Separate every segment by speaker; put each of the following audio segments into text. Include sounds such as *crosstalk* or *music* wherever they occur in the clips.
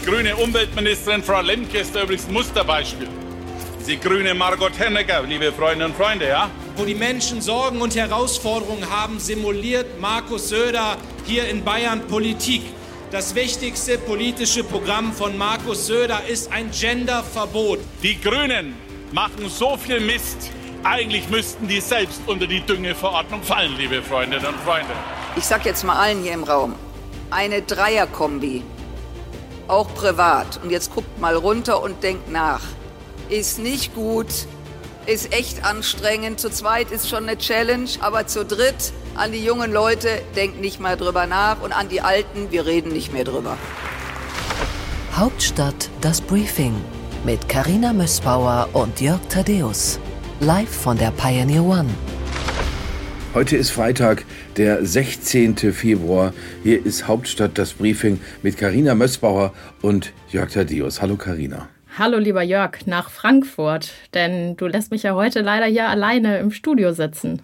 Speaker 1: Die grüne Umweltministerin Frau Lemke ist da übrigens ein Musterbeispiel. Die grüne Margot Hennecker, liebe Freunde und Freunde, ja?
Speaker 2: Wo die Menschen Sorgen und Herausforderungen haben, simuliert Markus Söder hier in Bayern Politik. Das wichtigste politische Programm von Markus Söder ist ein Genderverbot.
Speaker 1: Die Grünen machen so viel Mist. Eigentlich müssten die selbst unter die Düngeverordnung fallen, liebe Freundinnen und Freunde.
Speaker 3: Ich sag jetzt mal allen hier im Raum, eine Dreierkombi, auch privat, und jetzt guckt mal runter und denkt nach, ist nicht gut, ist echt anstrengend. Zu zweit ist schon eine Challenge, aber zu dritt an die jungen Leute, denkt nicht mal drüber nach und an die Alten, wir reden nicht mehr drüber.
Speaker 4: Hauptstadt das Briefing mit Karina Mössbauer und Jörg Thaddeus. Live von der Pioneer One.
Speaker 5: Heute ist Freitag, der 16. Februar. Hier ist Hauptstadt das Briefing mit Karina Mössbauer und Jörg Thaddeus. Hallo Karina.
Speaker 6: Hallo lieber Jörg, nach Frankfurt, denn du lässt mich ja heute leider hier alleine im Studio sitzen.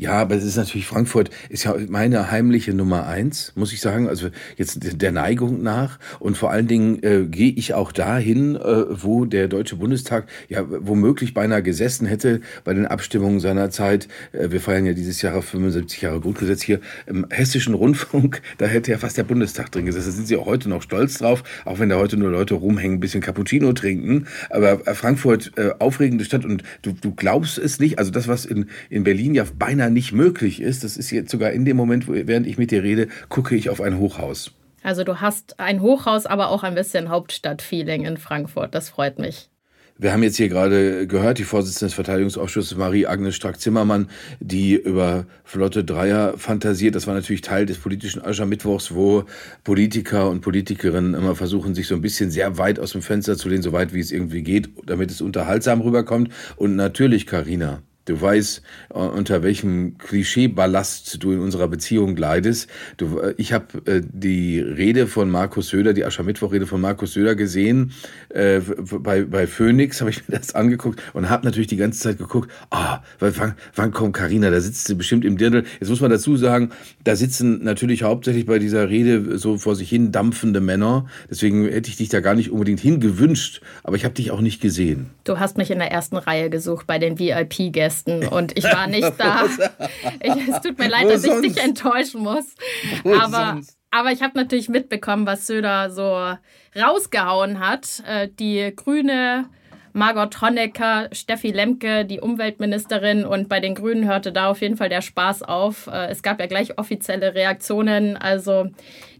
Speaker 5: Ja, aber es ist natürlich, Frankfurt ist ja meine heimliche Nummer eins, muss ich sagen. Also jetzt der Neigung nach. Und vor allen Dingen äh, gehe ich auch dahin, äh, wo der Deutsche Bundestag ja womöglich beinahe gesessen hätte bei den Abstimmungen seiner Zeit. Äh, wir feiern ja dieses Jahr 75 Jahre Grundgesetz hier im Hessischen Rundfunk. *laughs* Da hätte ja fast der Bundestag drin gesessen. Da sind sie auch heute noch stolz drauf, auch wenn da heute nur Leute rumhängen, ein bisschen Cappuccino trinken. Aber äh, Frankfurt, äh, aufregende Stadt und du, du glaubst es nicht. Also das, was in, in Berlin ja beinahe nicht möglich ist, das ist jetzt sogar in dem Moment, während ich mit dir rede, gucke ich auf ein Hochhaus.
Speaker 6: Also du hast ein Hochhaus, aber auch ein bisschen Hauptstadtfeeling in Frankfurt. Das freut mich.
Speaker 5: Wir haben jetzt hier gerade gehört, die Vorsitzende des Verteidigungsausschusses Marie-Agnes Strack-Zimmermann, die über Flotte Dreier fantasiert. Das war natürlich Teil des politischen Aschermittwochs, wo Politiker und Politikerinnen immer versuchen, sich so ein bisschen sehr weit aus dem Fenster zu lehnen, so weit wie es irgendwie geht, damit es unterhaltsam rüberkommt. Und natürlich, Karina, Du weißt, äh, unter welchem Klischeeballast du in unserer Beziehung leidest. Du, äh, ich habe äh, die Rede von Markus Söder, die Aschermittwoch-Rede von Markus Söder gesehen. Äh, bei, bei Phoenix habe ich mir *laughs* das angeguckt und habe natürlich die ganze Zeit geguckt, ah, wann, wann kommt Karina? Da sitzt sie bestimmt im Dirndl. Jetzt muss man dazu sagen, da sitzen natürlich hauptsächlich bei dieser Rede so vor sich hin dampfende Männer. Deswegen hätte ich dich da gar nicht unbedingt hingewünscht, aber ich habe dich auch nicht gesehen.
Speaker 6: Du hast mich in der ersten Reihe gesucht bei den VIP-Gästen. Weihnachten und ich war nicht da. *laughs* Ich, es tut mir leid, dass ich dich enttäuschen muss. Aber, aber ich habe natürlich mitbekommen, was Söder so rausgehauen hat. Äh, die grüne Margot Honecker, Steffi Lemke, die Umweltministerin und bei den Grünen hörte da auf jeden Fall der Spaß auf. Äh, es gab ja gleich offizielle Reaktionen. Also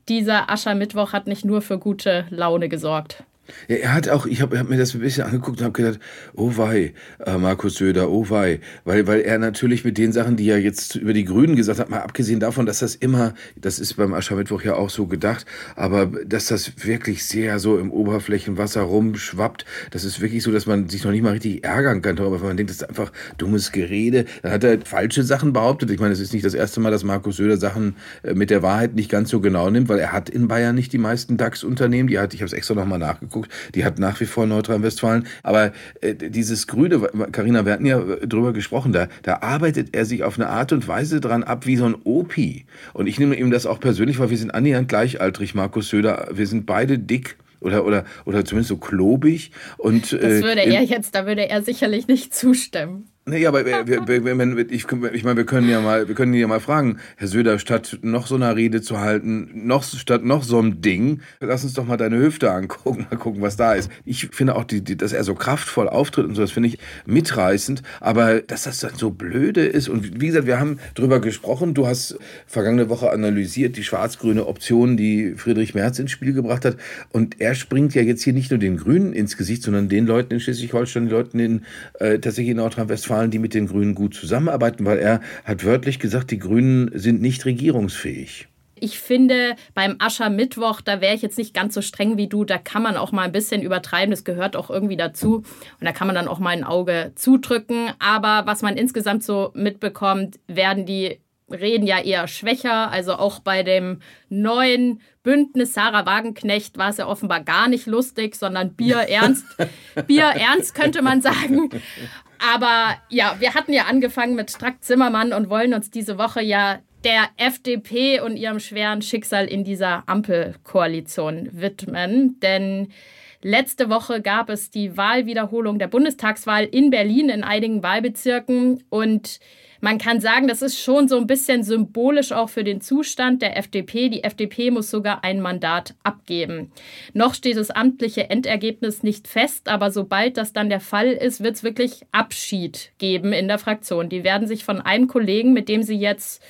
Speaker 6: dieser Aschermittwoch hat nicht nur für gute Laune gesorgt.
Speaker 5: Ja, er hat auch, ich habe hab mir das ein bisschen angeguckt und habe gedacht, oh wei, äh, Markus Söder, oh wei. Weil, weil er natürlich mit den Sachen, die er jetzt über die Grünen gesagt hat, mal abgesehen davon, dass das immer, das ist beim Aschermittwoch ja auch so gedacht, aber dass das wirklich sehr so im Oberflächenwasser rumschwappt, das ist wirklich so, dass man sich noch nicht mal richtig ärgern kann darüber, weil man denkt, das ist einfach dummes Gerede. Dann hat er falsche Sachen behauptet. Ich meine, es ist nicht das erste Mal, dass Markus Söder Sachen äh, mit der Wahrheit nicht ganz so genau nimmt, weil er hat in Bayern nicht die meisten DAX-Unternehmen. Die hat, ich habe es extra nochmal nachgeguckt, anguckt, die hat nach wie vor Nordrhein-Westfalen. Aber äh, dieses Grüne, Karina, wir hatten ja drüber gesprochen, da, da arbeitet er sich auf eine Art und Weise dran ab wie so ein Opi. Und ich nehme ihm das auch persönlich, weil wir sind annähernd gleichaltrig, Markus Söder. Wir sind beide dick oder oder oder zumindest so klobig und
Speaker 6: das äh, würde er jetzt da würde er sicherlich nicht zustimmen
Speaker 5: Nee, aber *laughs* wir, wir, wir, ich, ich meine, wir können ja mal, wir können ja mal fragen, Herr Söder, statt noch so einer Rede zu halten, noch statt noch so einem Ding, lass uns doch mal deine Hüfte angucken, mal gucken, was da ist. Ich finde auch, die, die, dass er so kraftvoll auftritt und so, das finde ich mitreißend. Aber dass das dann so blöde ist und wie gesagt, wir haben drüber gesprochen. Du hast vergangene Woche analysiert die schwarz-grüne Option, die Friedrich Merz ins Spiel gebracht hat. Und er springt ja jetzt hier nicht nur den Grünen ins Gesicht, sondern den Leuten in Schleswig-Holstein, den Leuten in äh, tatsächlich in Nordrhein-Westfalen Nordrhein-Westfalen, die mit den Grünen gut zusammenarbeiten, weil er hat wörtlich gesagt, die Grünen sind nicht regierungsfähig.
Speaker 6: Ich finde, beim Aschermittwoch, da wäre ich jetzt nicht ganz so streng wie du. Da kann man auch mal ein bisschen übertreiben. Das gehört auch irgendwie dazu. Und da kann man dann auch mal ein Auge zudrücken. Aber was man insgesamt so mitbekommt, werden die Reden ja eher schwächer. Also auch bei dem neuen Bündnis Sarah Wagenknecht war es ja offenbar gar nicht lustig, sondern Bierernst. *laughs* Bierernst könnte man sagen. Aber ja, wir hatten ja angefangen mit Strack Zimmermann und wollen uns diese Woche ja der FDP und ihrem schweren Schicksal in dieser Ampelkoalition widmen. Denn letzte Woche gab es die Wahlwiederholung der Bundestagswahl in Berlin in einigen Wahlbezirken und man kann sagen, das ist schon so ein bisschen symbolisch auch für den Zustand der FDP. Die FDP muss sogar ein Mandat abgeben. Noch steht das amtliche Endergebnis nicht fest, aber sobald das dann der Fall ist, wird es wirklich Abschied geben in der Fraktion. Die werden sich von einem Kollegen, mit dem sie jetzt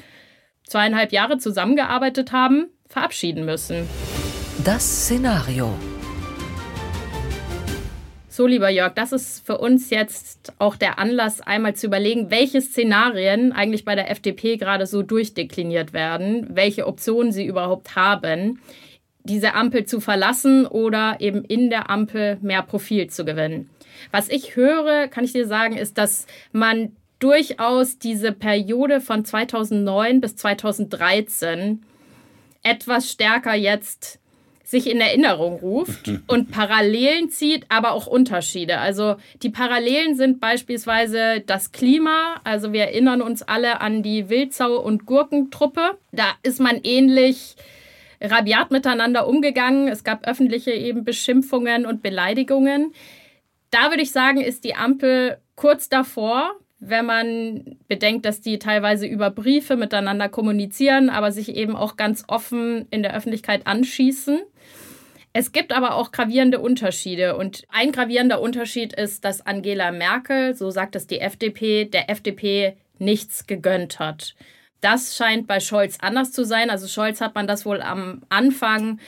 Speaker 6: zweieinhalb Jahre zusammengearbeitet haben, verabschieden müssen.
Speaker 4: Das Szenario.
Speaker 6: So, lieber Jörg, das ist für uns jetzt auch der Anlass, einmal zu überlegen, welche Szenarien eigentlich bei der FDP gerade so durchdekliniert werden, welche Optionen sie überhaupt haben, diese Ampel zu verlassen oder eben in der Ampel mehr Profil zu gewinnen. Was ich höre, kann ich dir sagen, ist, dass man durchaus diese Periode von 2009 bis 2013 etwas stärker jetzt sich in Erinnerung ruft *laughs* und Parallelen zieht, aber auch Unterschiede. Also die Parallelen sind beispielsweise das Klima. Also wir erinnern uns alle an die Wildsau- und Gurkentruppe. Da ist man ähnlich rabiat miteinander umgegangen. Es gab öffentliche eben Beschimpfungen und Beleidigungen. Da würde ich sagen, ist die Ampel kurz davor, wenn man bedenkt, dass die teilweise über Briefe miteinander kommunizieren, aber sich eben auch ganz offen in der Öffentlichkeit anschießen. Es gibt aber auch gravierende Unterschiede. Und ein gravierender Unterschied ist, dass Angela Merkel, so sagt es die FDP, der FDP nichts gegönnt hat. Das scheint bei Scholz anders zu sein. Also Scholz hat man das wohl am Anfang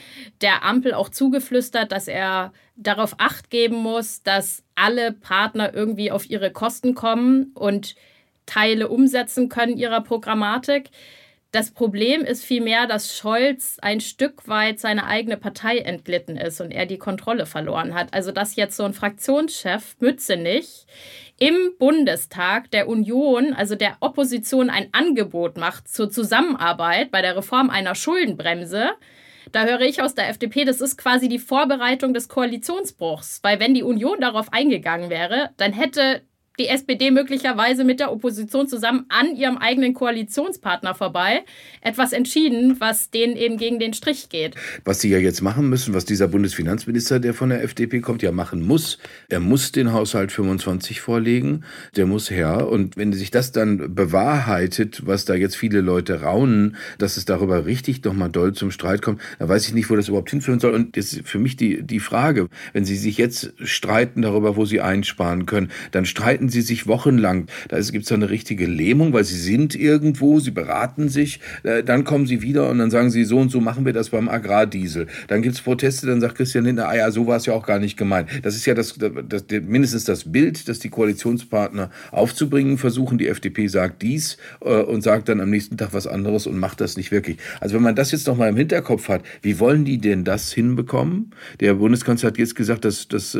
Speaker 6: der Ampel auch zugeflüstert, dass er darauf acht geben muss, dass alle Partner irgendwie auf ihre Kosten kommen und Teile umsetzen können ihrer Programmatik. Das Problem ist vielmehr, dass Scholz ein Stück weit seine eigene Partei entglitten ist und er die Kontrolle verloren hat. Also dass jetzt so ein Fraktionschef Mützenich im Bundestag der Union, also der Opposition, ein Angebot macht zur Zusammenarbeit bei der Reform einer Schuldenbremse, da höre ich aus der FDP, das ist quasi die Vorbereitung des Koalitionsbruchs. Weil wenn die Union darauf eingegangen wäre, dann hätte die SPD möglicherweise mit der Opposition zusammen an ihrem eigenen Koalitionspartner vorbei etwas entschieden, was denen eben gegen den Strich geht.
Speaker 5: Was sie ja jetzt machen müssen, was dieser Bundesfinanzminister, der von der FDP kommt, ja machen muss, er muss den Haushalt 25 vorlegen, der muss her. Und wenn sich das dann bewahrheitet, was da jetzt viele Leute raunen, dass es darüber richtig nochmal doll zum Streit kommt, dann weiß ich nicht, wo das überhaupt hinführen soll. Und das ist für mich die, die Frage, wenn sie sich jetzt streiten darüber, wo sie einsparen können, dann streiten streiten sie sich wochenlang. Da gibt es eine richtige Lähmung, weil sie sind irgendwo, sie beraten sich, äh, dann kommen sie wieder und dann sagen sie, so und so machen wir das beim Agrardiesel. Dann gibt es Proteste, dann sagt Christian Lindner, ah ja, so war es ja auch gar nicht gemeint. Das ist ja das, das, mindestens das Bild, das die Koalitionspartner aufzubringen versuchen. Die FDP sagt dies äh, und sagt dann am nächsten Tag was anderes und macht das nicht wirklich. Also wenn man das jetzt noch mal im Hinterkopf hat, wie wollen die denn das hinbekommen? Der Bundeskanzler hat jetzt gesagt, dass das,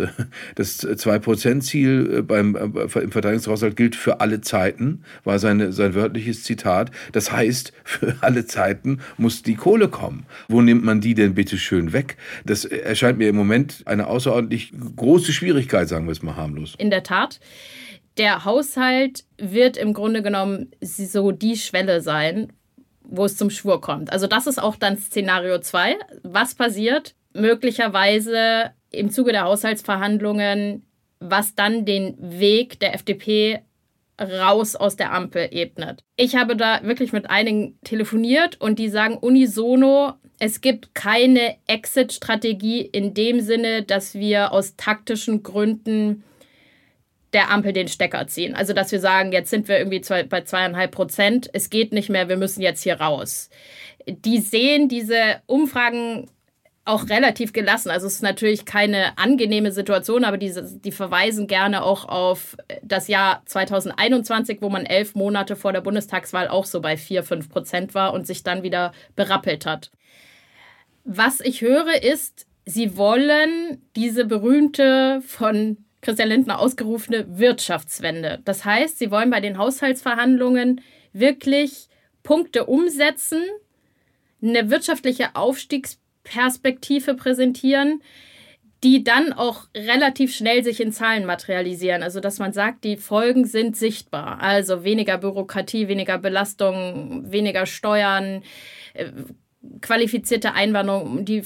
Speaker 5: das 2-Prozent-Ziel beim im Verteidigungshaushalt gilt für alle Zeiten, war seine, sein wörtliches Zitat. Das heißt, für alle Zeiten muss die Kohle kommen. Wo nimmt man die denn bitte schön weg? Das erscheint mir im Moment eine außerordentlich große Schwierigkeit, sagen wir es mal harmlos.
Speaker 6: In der Tat. Der Haushalt wird im Grunde genommen so die Schwelle sein, wo es zum Schwur kommt. Also das ist auch dann Szenario 2. Was passiert? Möglicherweise im Zuge der Haushaltsverhandlungen was dann den Weg der FDP raus aus der Ampel ebnet. Ich habe da wirklich mit einigen telefoniert und die sagen unisono, es gibt keine Exit-Strategie in dem Sinne, dass wir aus taktischen Gründen der Ampel den Stecker ziehen. Also, dass wir sagen, jetzt sind wir irgendwie zwei, bei zweieinhalb Prozent, es geht nicht mehr, wir müssen jetzt hier raus. Die sehen diese Umfragen auch relativ gelassen. Also es ist natürlich keine angenehme Situation, aber die, die verweisen gerne auch auf das Jahr 2021, wo man elf Monate vor der Bundestagswahl auch so bei vier, fünf Prozent war und sich dann wieder berappelt hat. Was ich höre ist, sie wollen diese berühmte von Christian Lindner ausgerufene Wirtschaftswende. Das heißt, sie wollen bei den Haushaltsverhandlungen wirklich Punkte umsetzen, eine wirtschaftliche Aufstiegs Perspektive präsentieren, die dann auch relativ schnell sich in Zahlen materialisieren. Also dass man sagt, die Folgen sind sichtbar. Also weniger Bürokratie, weniger Belastung, weniger Steuern, äh, qualifizierte Einwanderung, die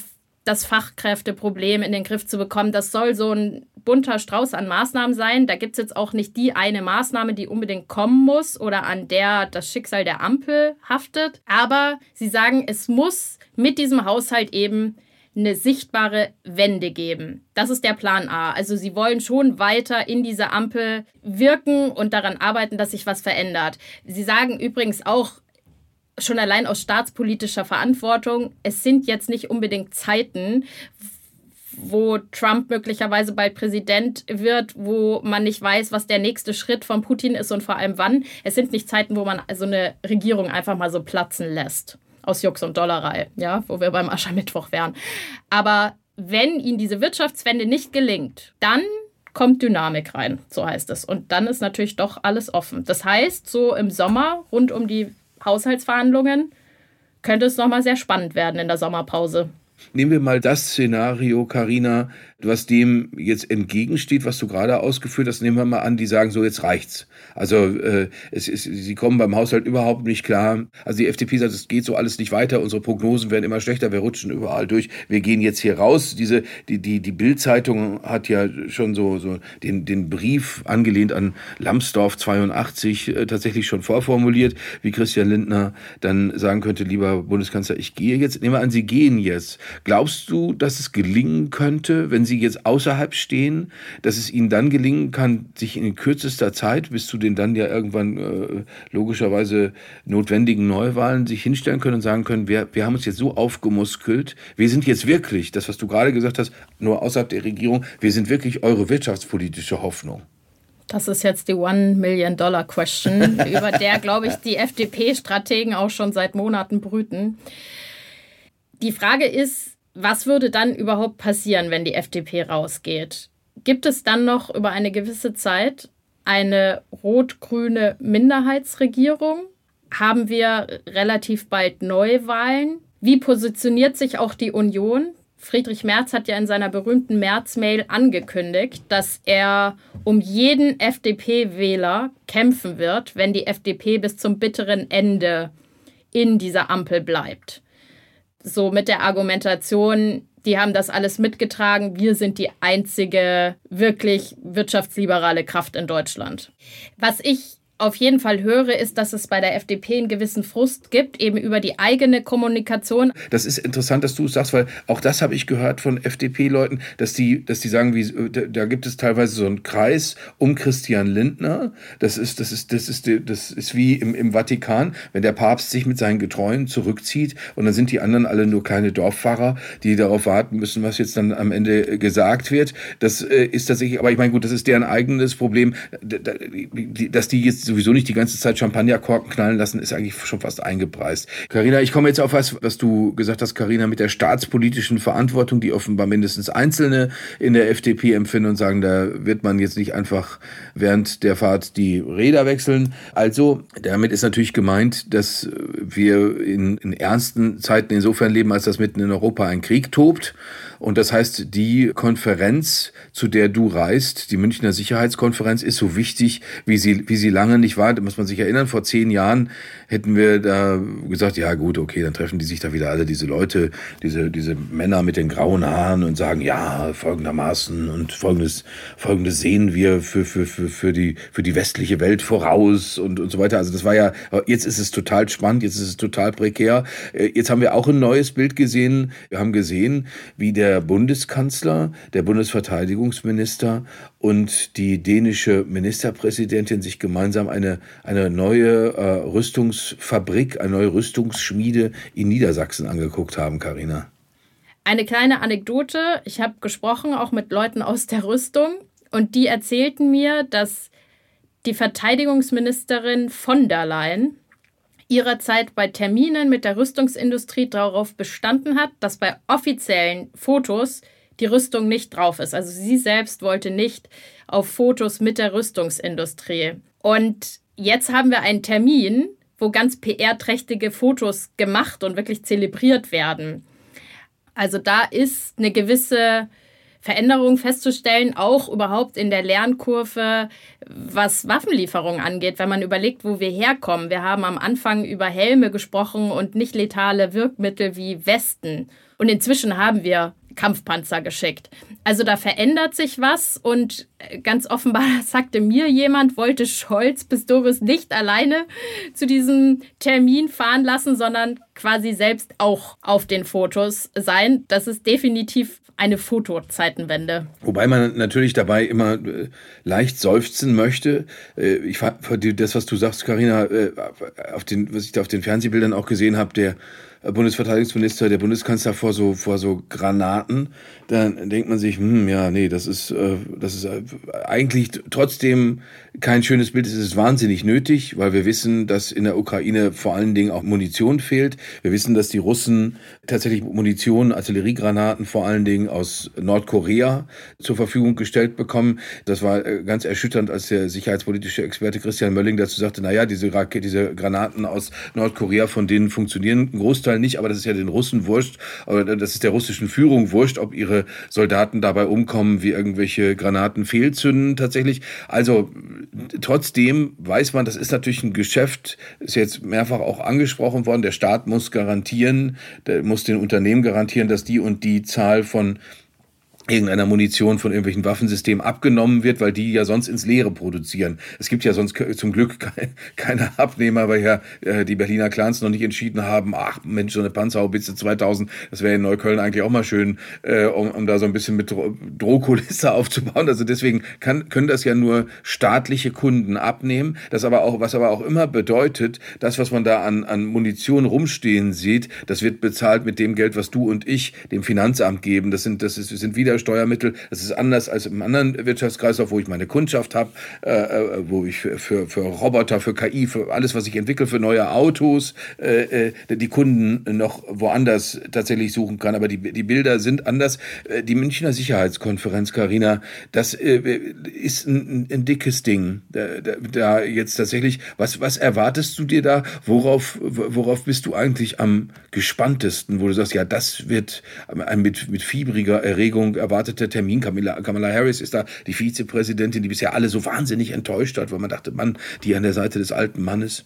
Speaker 6: das Fachkräfteproblem in den Griff zu bekommen. Das soll so ein bunter Strauß an Maßnahmen sein. Da gibt es jetzt auch nicht die eine Maßnahme, die unbedingt kommen muss oder an der das Schicksal der Ampel haftet. Aber sie sagen, es muss mit diesem Haushalt eben eine sichtbare Wende geben. Das ist der Plan A. Also sie wollen schon weiter in dieser Ampel wirken und daran arbeiten, dass sich was verändert. Sie sagen übrigens auch, schon allein aus staatspolitischer Verantwortung, es sind jetzt nicht unbedingt Zeiten, wo Trump möglicherweise bald Präsident wird, wo man nicht weiß, was der nächste Schritt von Putin ist und vor allem wann. Es sind nicht Zeiten, wo man so eine Regierung einfach mal so platzen lässt. Aus Jux und Dollerei, ja, wo wir beim Aschermittwoch wären. Aber wenn ihnen diese Wirtschaftswende nicht gelingt, dann kommt Dynamik rein, so heißt es. Und dann ist natürlich doch alles offen. Das heißt, so im Sommer rund um die Haushaltsverhandlungen könnte es nochmal sehr spannend werden in der Sommerpause.
Speaker 5: Nehmen wir mal das Szenario, Karina, was dem jetzt entgegensteht, was du gerade ausgeführt hast. Nehmen wir mal an, die sagen so, jetzt reicht's. Also äh, es ist, sie kommen beim Haushalt überhaupt nicht klar. Also die FDP sagt, es geht so alles nicht weiter. Unsere Prognosen werden immer schlechter. Wir rutschen überall durch. Wir gehen jetzt hier raus. Diese die die die Bild-Zeitung hat ja schon so so den den Brief angelehnt an Lambsdorff 82 äh, tatsächlich schon vorformuliert, wie Christian Lindner dann sagen könnte, lieber Bundeskanzler, ich gehe jetzt. Nehmen wir an, Sie gehen jetzt. Glaubst du, dass es gelingen könnte, wenn Sie jetzt außerhalb stehen, dass es Ihnen dann gelingen kann, sich in kürzester Zeit bis zu den dann ja irgendwann äh, logischerweise notwendigen Neuwahlen sich hinstellen können und sagen können, wir, wir haben uns jetzt so aufgemuskelt, wir sind jetzt wirklich, das was du gerade gesagt hast, nur außerhalb der Regierung, wir sind wirklich eure wirtschaftspolitische Hoffnung.
Speaker 6: Das ist jetzt die One-Million-Dollar-Question, *laughs* über der, glaube ich, die FDP-Strategen auch schon seit Monaten brüten. Die Frage ist, was würde dann überhaupt passieren, wenn die FDP rausgeht? Gibt es dann noch über eine gewisse Zeit eine rot-grüne Minderheitsregierung? Haben wir relativ bald Neuwahlen? Wie positioniert sich auch die Union? Friedrich Merz hat ja in seiner berühmten März-Mail angekündigt, dass er um jeden FDP-Wähler kämpfen wird, wenn die FDP bis zum bitteren Ende in dieser Ampel bleibt so mit der Argumentation, die haben das alles mitgetragen, wir sind die einzige wirklich wirtschaftsliberale Kraft in Deutschland. Was ich auf jeden Fall höre, ist, dass es bei der FDP einen gewissen Frust gibt, eben über die eigene Kommunikation.
Speaker 5: Das ist interessant, dass du es sagst, weil auch das habe ich gehört von FDP-Leuten, dass die, dass die sagen, wie, da gibt es teilweise so einen Kreis um Christian Lindner. Das ist, das ist, das ist, das ist wie im, im Vatikan, wenn der Papst sich mit seinen Getreuen zurückzieht und dann sind die anderen alle nur kleine Dorffahrer, die darauf warten müssen, was jetzt dann am Ende gesagt wird. Das äh, ist tatsächlich, aber ich meine, gut, das ist deren eigenes Problem, dass die jetzt sowieso nicht die ganze Zeit Champagnerkorken knallen lassen, ist eigentlich schon fast eingepreist. Karina, ich komme jetzt auf was, was du gesagt hast, Karina, mit der staatspolitischen Verantwortung, die offenbar mindestens Einzelne in der FDP empfinden und sagen, da wird man jetzt nicht einfach während der Fahrt die Räder wechseln. Also, damit ist natürlich gemeint, dass wir in, in ernsten Zeiten insofern leben, als dass mitten in Europa ein Krieg tobt und das heißt, die Konferenz, zu der du reist, die Münchner Sicherheitskonferenz, ist so wichtig, wie sie, wie sie lange nicht war. Da muss man sich erinnern, vor zehn Jahren hätten wir da gesagt, ja gut, okay, dann treffen die sich da wieder alle, diese Leute, diese, diese Männer mit den grauen Haaren und sagen, ja, folgendermaßen und folgendes, folgendes sehen wir für, für, für, für, die, für die westliche Welt voraus und, und so weiter. Also das war ja, jetzt ist es total spannend, jetzt ist es total prekär. Äh, jetzt haben wir auch ein neues Bild gesehen. Wir haben gesehen, wie der Bundeskanzler, der Bundesverteidigungsminister und die dänische Ministerpräsidentin sich gemeinsam eine, eine neue äh, Rüstungsfabrik, eine neue Rüstungsschmiede in Niedersachsen angeguckt haben, Karina.
Speaker 6: Eine kleine Anekdote. Ich habe gesprochen auch mit Leuten aus der Rüstung und die erzählten mir, dass die Verteidigungsministerin von der Leyen ihrer Zeit bei Terminen mit der Rüstungsindustrie darauf bestanden hat, dass bei offiziellen Fotos die Rüstung nicht drauf ist. Also sie selbst wollte nicht auf Fotos mit der Rüstungsindustrie. Und jetzt haben wir einen Termin, wo ganz PR-trächtige Fotos gemacht und wirklich zelebriert werden. Also da ist eine gewisse Veränderungen festzustellen, auch überhaupt in der Lernkurve, was Waffenlieferungen angeht, wenn man überlegt, wo wir herkommen. Wir haben am Anfang über Helme gesprochen und nicht letale Wirkmittel wie Westen. Und inzwischen haben wir Kampfpanzer geschickt. Also da verändert sich was und ganz offenbar *laughs* sagte mir jemand, wollte Scholz Pistorius nicht alleine zu diesem Termin fahren lassen, sondern quasi selbst auch auf den Fotos sein. Das ist definitiv eine Fotozeitenwende.
Speaker 5: Wobei man natürlich dabei immer äh, leicht seufzen möchte. Äh, ich das, was du sagst, Karina, äh, auf den, was ich da auf den Fernsehbildern auch gesehen habe, der Bundesverteidigungsminister, der Bundeskanzler vor so, vor so Granaten, dann denkt man sich, hm, ja, nee, das ist, äh, das ist äh, eigentlich trotzdem kein schönes Bild. Es ist wahnsinnig nötig, weil wir wissen, dass in der Ukraine vor allen Dingen auch Munition fehlt. Wir wissen, dass die Russen tatsächlich Munition, Artilleriegranaten vor allen Dingen aus Nordkorea zur Verfügung gestellt bekommen. Das war äh, ganz erschütternd, als der sicherheitspolitische Experte Christian Mölling dazu sagte, na ja, diese, diese Granaten aus Nordkorea, von denen funktionieren ein Großteil nicht, aber das ist ja den Russen wurscht, das ist der russischen Führung wurscht, ob ihre Soldaten dabei umkommen, wie irgendwelche Granaten fehlzünden tatsächlich. Also trotzdem weiß man, das ist natürlich ein Geschäft, ist jetzt mehrfach auch angesprochen worden. Der Staat muss garantieren, der muss den Unternehmen garantieren, dass die und die Zahl von irgendeiner Munition von irgendwelchen Waffensystemen abgenommen wird, weil die ja sonst ins Leere produzieren. Es gibt ja sonst zum Glück *laughs* keine Abnehmer, weil ja äh, die Berliner Clans noch nicht entschieden haben, ach Mensch, so eine Panzerhaubitze 2000, das wäre in Neukölln eigentlich auch mal schön, äh, um, um da so ein bisschen mit Drohkulisse *laughs* aufzubauen. Also deswegen kann, können das ja nur staatliche Kunden abnehmen. Das aber auch, was aber auch immer bedeutet, das, was man da an, an Munition rumstehen sieht, das wird bezahlt mit dem Geld, was du und ich dem Finanzamt geben. Das sind, das ist, sind wieder Steuermittel. Das ist anders als im anderen Wirtschaftskreislauf, wo ich meine Kundschaft habe, äh, äh, wo ich für, für, Roboter, für KI, für alles, was ich entwickle, für neue Autos, äh, äh, die Kunden noch woanders tatsächlich suchen kann. Aber die, die Bilder sind anders. Äh, die Münchner Sicherheitskonferenz, Karina, das äh, ist ein, ein, dickes Ding. Da, da, da, jetzt tatsächlich, was, was erwartest du dir da? Worauf, worauf bist du eigentlich am gespanntesten, wo du sagst, ja, das wird mit, mit fiebriger Erregung erwarteter Termin. Kamala, Kamala Harris ist da die Vizepräsidentin, die bisher alle so wahnsinnig enttäuscht hat, weil man dachte, Mann, die an der Seite des alten Mannes.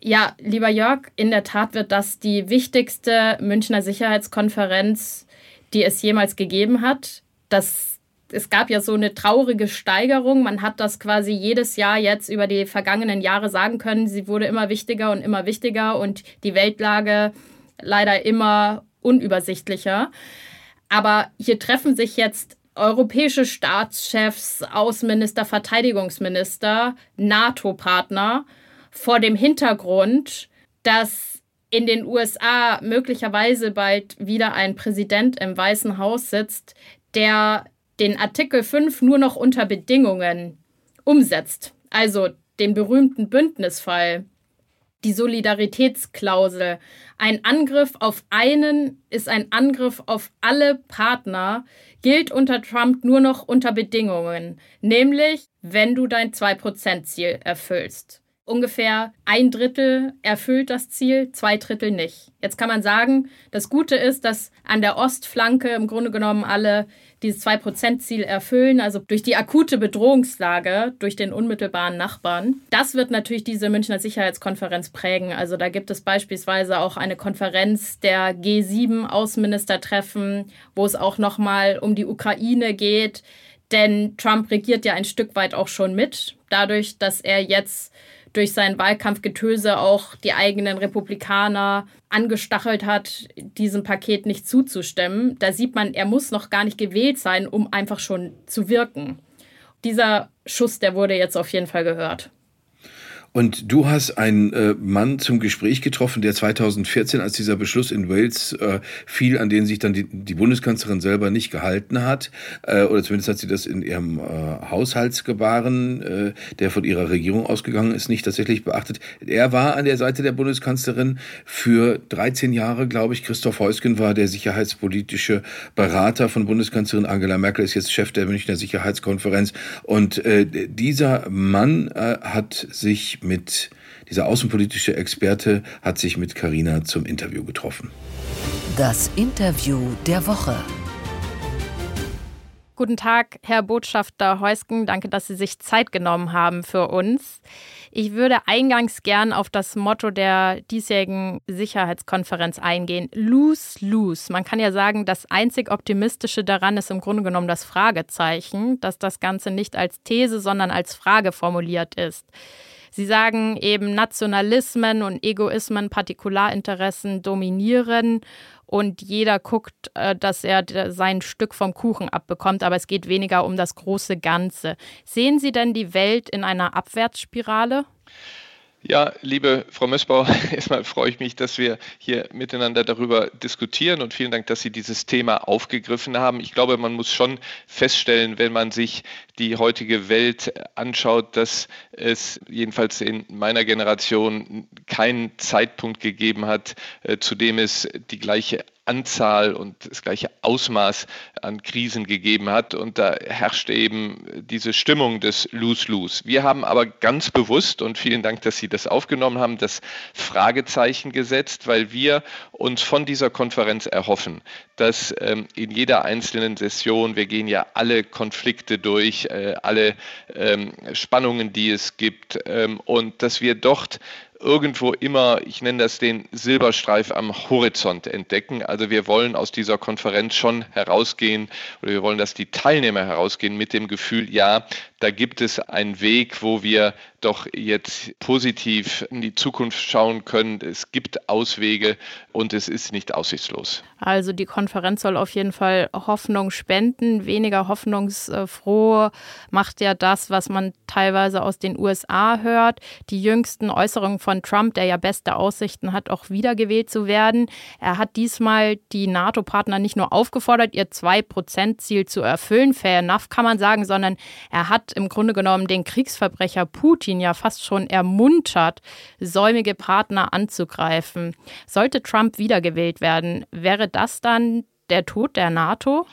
Speaker 6: Ja, lieber Jörg, in der Tat wird das die wichtigste Münchner Sicherheitskonferenz, die es jemals gegeben hat. Das es gab ja so eine traurige Steigerung. Man hat das quasi jedes Jahr jetzt über die vergangenen Jahre sagen können. Sie wurde immer wichtiger und immer wichtiger und die Weltlage leider immer unübersichtlicher. Aber hier treffen sich jetzt europäische Staatschefs, Außenminister, Verteidigungsminister, NATO-Partner vor dem Hintergrund, dass in den USA möglicherweise bald wieder ein Präsident im Weißen Haus sitzt, der den Artikel 5 nur noch unter Bedingungen umsetzt. Also den berühmten Bündnisfall die Solidaritätsklausel. Ein Angriff auf einen ist ein Angriff auf alle Partner, gilt unter Trump nur noch unter Bedingungen, nämlich wenn du dein 2%-Ziel erfüllst. Ungefähr ein Drittel erfüllt das Ziel, zwei Drittel nicht. Jetzt kann man sagen, das Gute ist, dass an der Ostflanke im Grunde genommen alle dieses 2%-Ziel erfüllen, also durch die akute Bedrohungslage, durch den unmittelbaren Nachbarn. Das wird natürlich diese Münchner Sicherheitskonferenz prägen. Also da gibt es beispielsweise auch eine Konferenz der G7-Außenministertreffen, wo es auch nochmal um die Ukraine geht. Denn Trump regiert ja ein Stück weit auch schon mit, dadurch, dass er jetzt durch sein Wahlkampfgetöse auch die eigenen Republikaner angestachelt hat, diesem Paket nicht zuzustimmen. Da sieht man, er muss noch gar nicht gewählt sein, um einfach schon zu wirken. Dieser Schuss, der wurde jetzt auf jeden Fall gehört.
Speaker 5: Und du hast einen äh, Mann zum Gespräch getroffen, der 2014, als dieser Beschluss in Wales äh, fiel, an den sich dann die, die Bundeskanzlerin selber nicht gehalten hat, äh, oder zumindest hat sie das in ihrem äh, Haushaltsgebaren, äh, der von ihrer Regierung ausgegangen ist, nicht tatsächlich beachtet. Er war an der Seite der Bundeskanzlerin für 13 Jahre, glaube ich. Christoph Heusgen war der sicherheitspolitische Berater von Bundeskanzlerin Angela Merkel, ist jetzt Chef der Münchner Sicherheitskonferenz. Und äh, dieser Mann hat sich mit dieser außenpolitische Experte hat sich mit Karina zum Interview getroffen.
Speaker 4: Das Interview der Woche.
Speaker 6: Guten Tag, Herr Botschafter Heusken. Danke, dass Sie sich Zeit genommen haben für uns. Ich würde eingangs gern auf das Motto der diesjährigen Sicherheitskonferenz eingehen. Lose, lose. Man kann ja sagen, das einzig Optimistische daran ist im Grunde genommen das Fragezeichen, dass das Ganze nicht als These, sondern als Frage formuliert ist. Sie sagen eben, Nationalismen und Egoismen, Partikularinteressen dominieren und jeder guckt, äh, dass er sein Stück vom Kuchen abbekommt, aber es geht weniger um das große Ganze. Sehen Sie denn die Welt in einer Abwärtsspirale?
Speaker 7: Ja, liebe Frau Mössbauer, *laughs* erstmal freue ich mich, dass wir hier miteinander darüber diskutieren und vielen Dank, dass Sie dieses Thema aufgegriffen haben. Ich glaube, man muss schon feststellen, wenn man sich die heutige Welt anschaut, dass es jedenfalls in meiner Generation keinen Zeitpunkt gegeben hat, äh, zu dem es die gleiche Anzahl und das gleiche Ausmaß an Krisen gegeben hat. Und da herrscht eben diese Stimmung des Lose-Lose. Wir haben aber ganz bewusst, und vielen Dank, dass Sie das aufgenommen haben, das Fragezeichen gesetzt, weil wir uns von dieser Konferenz erhoffen, dass ähm, in jeder einzelnen Session, wir gehen ja alle Konflikte durch, äh, alle ähm, Spannungen, die es gibt, ähm, und dass wir dort irgendwo immer, ich nenne das den Silberstreif am Horizont entdecken. Also wir wollen aus dieser Konferenz schon herausgehen oder wir wollen, dass die Teilnehmer herausgehen mit dem Gefühl, ja, da gibt es einen Weg, wo wir doch jetzt positiv in die Zukunft schauen können. Es gibt Auswege und es ist nicht aussichtslos.
Speaker 6: Also die Konferenz soll auf jeden Fall Hoffnung spenden. Weniger hoffnungsfroh macht ja das, was man teilweise aus den USA hört. Die jüngsten Äußerungen von Trump, der ja beste Aussichten hat, auch wiedergewählt zu werden. Er hat diesmal die NATO-Partner nicht nur aufgefordert, ihr 2-Prozent-Ziel zu erfüllen, fair enough kann man sagen, sondern er hat im Grunde genommen den Kriegsverbrecher Putin ja fast schon ermuntert, säumige Partner anzugreifen. Sollte Trump wiedergewählt werden, wäre das dann der Tod der NATO?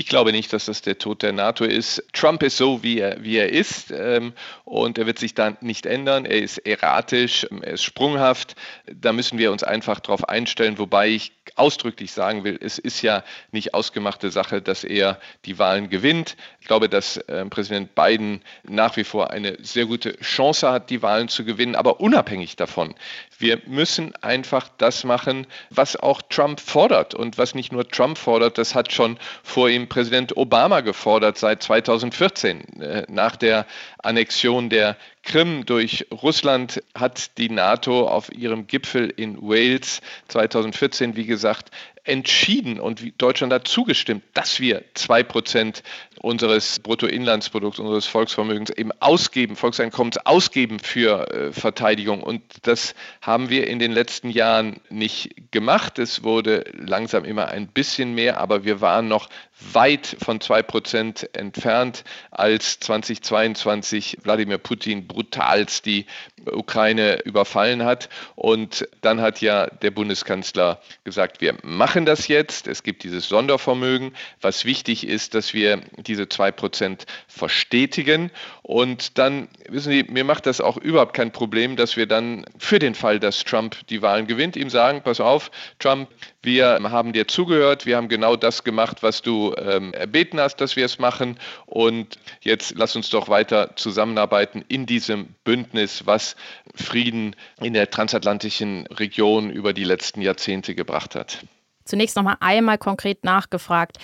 Speaker 7: Ich glaube nicht, dass das der Tod der NATO ist. Trump ist so, wie er, wie er ist ähm, und er wird sich da nicht ändern. Er ist erratisch, er ist sprunghaft. Da müssen wir uns einfach darauf einstellen, wobei ich ausdrücklich sagen will, es ist ja nicht ausgemachte Sache, dass er die Wahlen gewinnt. Ich glaube, dass äh, Präsident Biden nach wie vor eine sehr gute Chance hat, die Wahlen zu gewinnen, aber unabhängig davon. Wir müssen einfach das machen, was auch Trump fordert und was nicht nur Trump fordert, das hat schon vor ihm Präsident Obama gefordert seit 2014. Äh, nach der Annexion der Krim durch Russland hat die NATO auf ihrem Gipfel in Wales 2014, wie gesagt, entschieden und Deutschland hat zugestimmt, dass wir zwei Prozent unseres Bruttoinlandsprodukts, unseres Volksvermögens eben ausgeben, Volkseinkommens ausgeben für äh, Verteidigung. Und das haben wir in den letzten Jahren nicht gemacht. Es wurde langsam immer ein bisschen mehr, aber wir waren noch weit von zwei Prozent entfernt, als 2022 Wladimir Putin brutalst die Ukraine überfallen hat. Und dann hat ja der Bundeskanzler gesagt, wir machen das jetzt. Es gibt dieses Sondervermögen. Was wichtig ist, dass wir diese zwei Prozent verstetigen. Und dann, wissen Sie, mir macht das auch überhaupt kein Problem, dass wir dann für den Fall, dass Trump die Wahlen gewinnt, ihm sagen, pass auf, Trump, wir haben dir zugehört, wir haben genau das gemacht, was du ähm, erbeten hast, dass wir es machen. Und jetzt lass uns doch weiter zusammenarbeiten in diesem Bündnis, was Frieden in der transatlantischen Region über die letzten Jahrzehnte gebracht hat.
Speaker 6: Zunächst noch mal einmal konkret nachgefragt.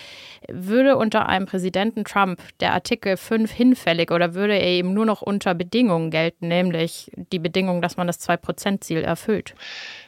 Speaker 6: Würde unter einem Präsidenten Trump der Artikel 5 hinfällig oder würde er eben nur noch unter Bedingungen gelten, nämlich die Bedingung, dass man das 2-Prozent-Ziel erfüllt?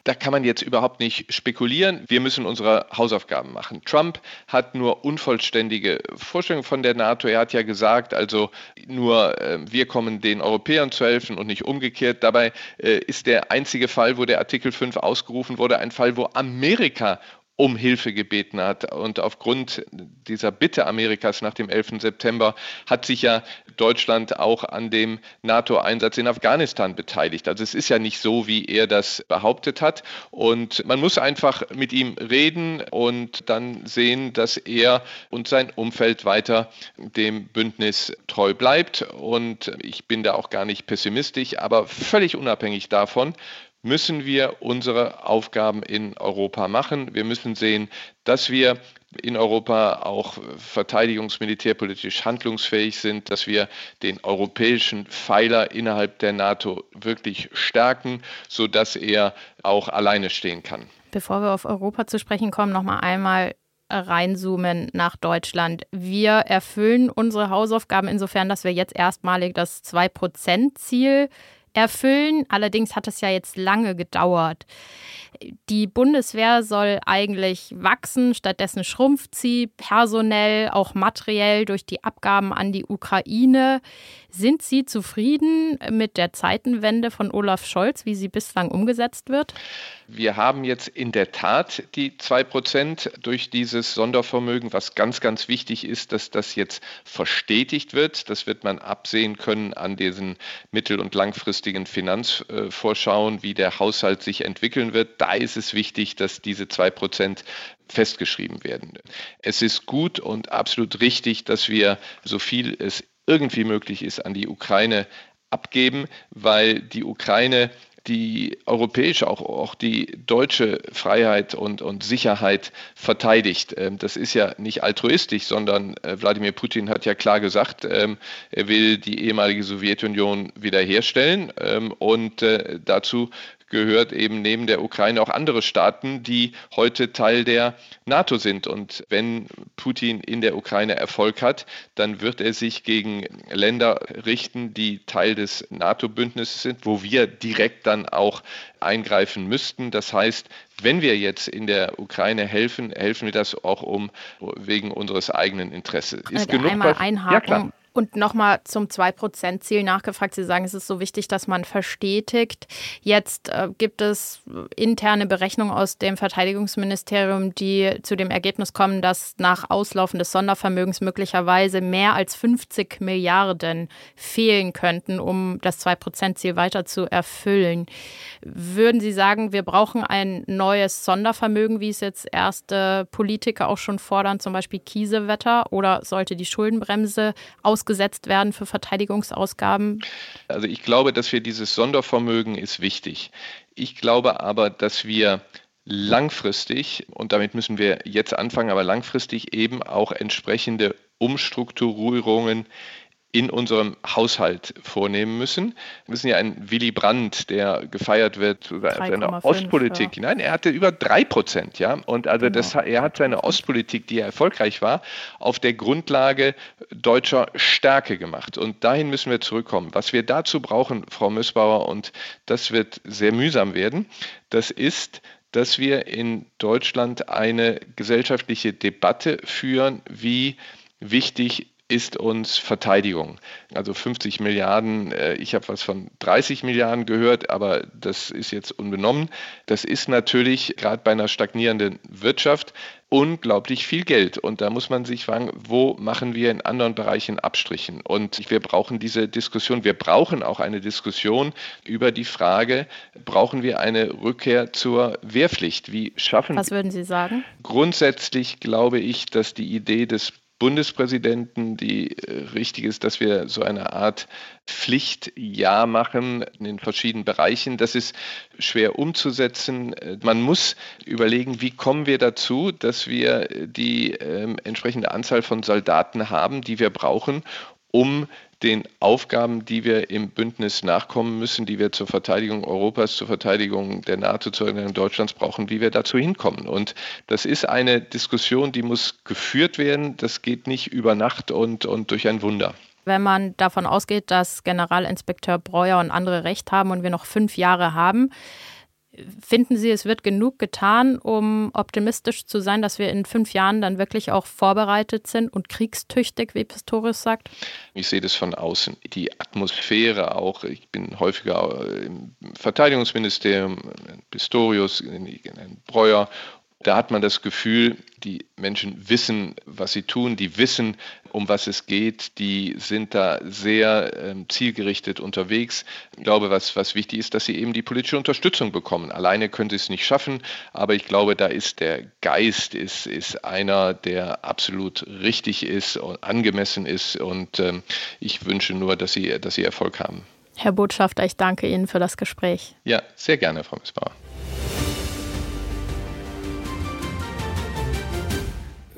Speaker 7: Da kann man jetzt überhaupt nicht spekulieren. Wir müssen unsere Hausaufgaben machen. Trump hat nur unvollständige Vorstellungen von der NATO. Er hat ja gesagt, also nur äh, wir kommen den Europäern zu helfen und nicht umgekehrt. Dabei äh, ist der einzige Fall, wo der Artikel 5 ausgerufen wurde, ein Fall, wo Amerika um Hilfe gebeten hat. Und aufgrund dieser Bitte Amerikas nach dem 11. September hat sich ja Deutschland auch an dem NATO-Einsatz in Afghanistan beteiligt. Also es ist ja nicht so, wie er das behauptet hat. Und man muss einfach mit ihm reden und dann sehen, dass er und sein Umfeld weiter dem Bündnis treu bleibt. Und ich bin da auch gar nicht pessimistisch, aber völlig unabhängig davon müssen wir unsere Aufgaben in Europa machen. Wir müssen sehen, dass wir in Europa auch verteidigungsmilitärpolitisch handlungsfähig sind, dass wir den europäischen Pfeiler innerhalb der NATO wirklich stärken, sodass er auch alleine stehen kann.
Speaker 6: Bevor wir auf Europa zu sprechen kommen, noch mal einmal reinzoomen nach Deutschland. Wir erfüllen unsere Hausaufgaben insofern, dass wir jetzt erstmalig das 2-Prozent-Ziel erfüllen. Allerdings hat es ja jetzt lange gedauert. Die Bundeswehr soll eigentlich wachsen, stattdessen schrumpft sie personell, auch materiell durch die Abgaben an die Ukraine. Sind Sie zufrieden mit der Zeitenwende von Olaf Scholz, wie sie bislang umgesetzt wird?
Speaker 7: Wir haben jetzt in der Tat die 2 Prozent durch dieses Sondervermögen. Was ganz, ganz wichtig ist, dass das jetzt verstetigt wird. Das wird man absehen können an diesen mittel- und langfristigen Finanzvorschauen, wie der Haushalt sich entwickeln wird. Da ist es wichtig, dass diese 2 Prozent festgeschrieben werden. Es ist gut und absolut richtig, dass wir so viel es irgendwie möglich ist, an die Ukraine abgeben, weil die Ukraine die europäische, auch, auch die deutsche Freiheit und, und Sicherheit verteidigt. Ähm, das ist ja nicht altruistisch, sondern äh, Wladimir Putin hat ja klar gesagt, ähm, er will die ehemalige Sowjetunion wiederherstellen ähm, und äh, dazu gehört eben neben der Ukraine auch andere Staaten, die heute Teil der NATO sind. Und wenn Putin in der Ukraine Erfolg hat, dann wird er sich gegen Länder richten, die Teil des NATO-Bündnisses sind, wo wir direkt dann auch eingreifen müssten. Das heißt, wenn wir jetzt in der Ukraine helfen, helfen wir das auch um wegen unseres eigenen Interesses.
Speaker 6: Ist genug einmal einhaken. Ja. Und nochmal zum 2%-Ziel nachgefragt. Sie sagen, es ist so wichtig, dass man verstetigt. Jetzt äh, gibt es interne Berechnungen aus dem Verteidigungsministerium, die zu dem Ergebnis kommen, dass nach Auslaufen des Sondervermögens möglicherweise mehr als 50 Milliarden fehlen könnten, um das 2%-Ziel weiter zu erfüllen. Würden Sie sagen, wir brauchen ein neues Sondervermögen, wie es jetzt erste Politiker auch schon fordern, zum Beispiel Kiesewetter, oder sollte die Schuldenbremse aus ausgesetzt werden für Verteidigungsausgaben?
Speaker 7: Also ich glaube, dass wir dieses Sondervermögen ist wichtig. Ich glaube aber, dass wir langfristig, und damit müssen wir jetzt anfangen, aber langfristig eben auch entsprechende Umstrukturierungen in unserem Haushalt vornehmen müssen. Wir sind ja ein Willy Brandt, der gefeiert wird über seine Ostpolitik. Ja. Nein, er hatte über drei Prozent, ja. Und also genau. das, er hat seine Ostpolitik, die ja erfolgreich war, auf der Grundlage deutscher Stärke gemacht. Und dahin müssen wir zurückkommen. Was wir dazu brauchen, Frau Mössbauer, und das wird sehr mühsam werden, das ist, dass wir in Deutschland eine gesellschaftliche Debatte führen, wie wichtig ist uns Verteidigung. Also 50 Milliarden, äh, ich habe was von 30 Milliarden gehört, aber das ist jetzt unbenommen. Das ist natürlich gerade bei einer stagnierenden Wirtschaft unglaublich viel Geld. Und da muss man sich fragen, wo machen wir in anderen Bereichen Abstrichen? Und wir brauchen diese Diskussion, wir brauchen auch eine Diskussion über die Frage, brauchen wir eine Rückkehr zur Wehrpflicht? Wie schaffen
Speaker 6: Was würden Sie sagen?
Speaker 7: Grundsätzlich glaube ich, dass die Idee des Bundespräsidenten, die äh, richtig ist, dass wir so eine Art Pflichtjahr machen in den verschiedenen Bereichen. Das ist schwer umzusetzen. Man muss überlegen, wie kommen wir dazu, dass wir die äh, entsprechende Anzahl von Soldaten haben, die wir brauchen, um den Aufgaben, die wir im Bündnis nachkommen müssen, die wir zur Verteidigung Europas, zur Verteidigung der NATO, zur Verteidigung Deutschlands brauchen, wie wir dazu hinkommen. Und das ist eine Diskussion, die muss geführt werden. Das geht nicht über Nacht und, und durch ein Wunder.
Speaker 6: Wenn man davon ausgeht, dass Generalinspekteur Breuer und andere Recht haben und wir noch fünf Jahre haben, Finden Sie, es wird genug getan, um optimistisch zu sein, dass wir in fünf Jahren dann wirklich auch vorbereitet sind und kriegstüchtig, wie Pistorius sagt?
Speaker 7: Ich sehe das von außen. Die Atmosphäre auch, ich bin häufiger im Verteidigungsministerium, Pistorius, in Breuer da hat man das Gefühl, die Menschen wissen, was sie tun, die wissen, um was es geht, die sind da sehr ähm, zielgerichtet unterwegs. Ich glaube, was, was wichtig ist, dass sie eben die politische Unterstützung bekommen. Alleine können sie es nicht schaffen, aber ich glaube, da ist der Geist ist, ist einer, der absolut richtig ist und angemessen ist und ähm, ich wünsche nur, dass sie, dass sie Erfolg haben.
Speaker 6: Herr Botschafter, ich danke Ihnen für das Gespräch.
Speaker 7: Ja, sehr gerne, Frau Missbauer.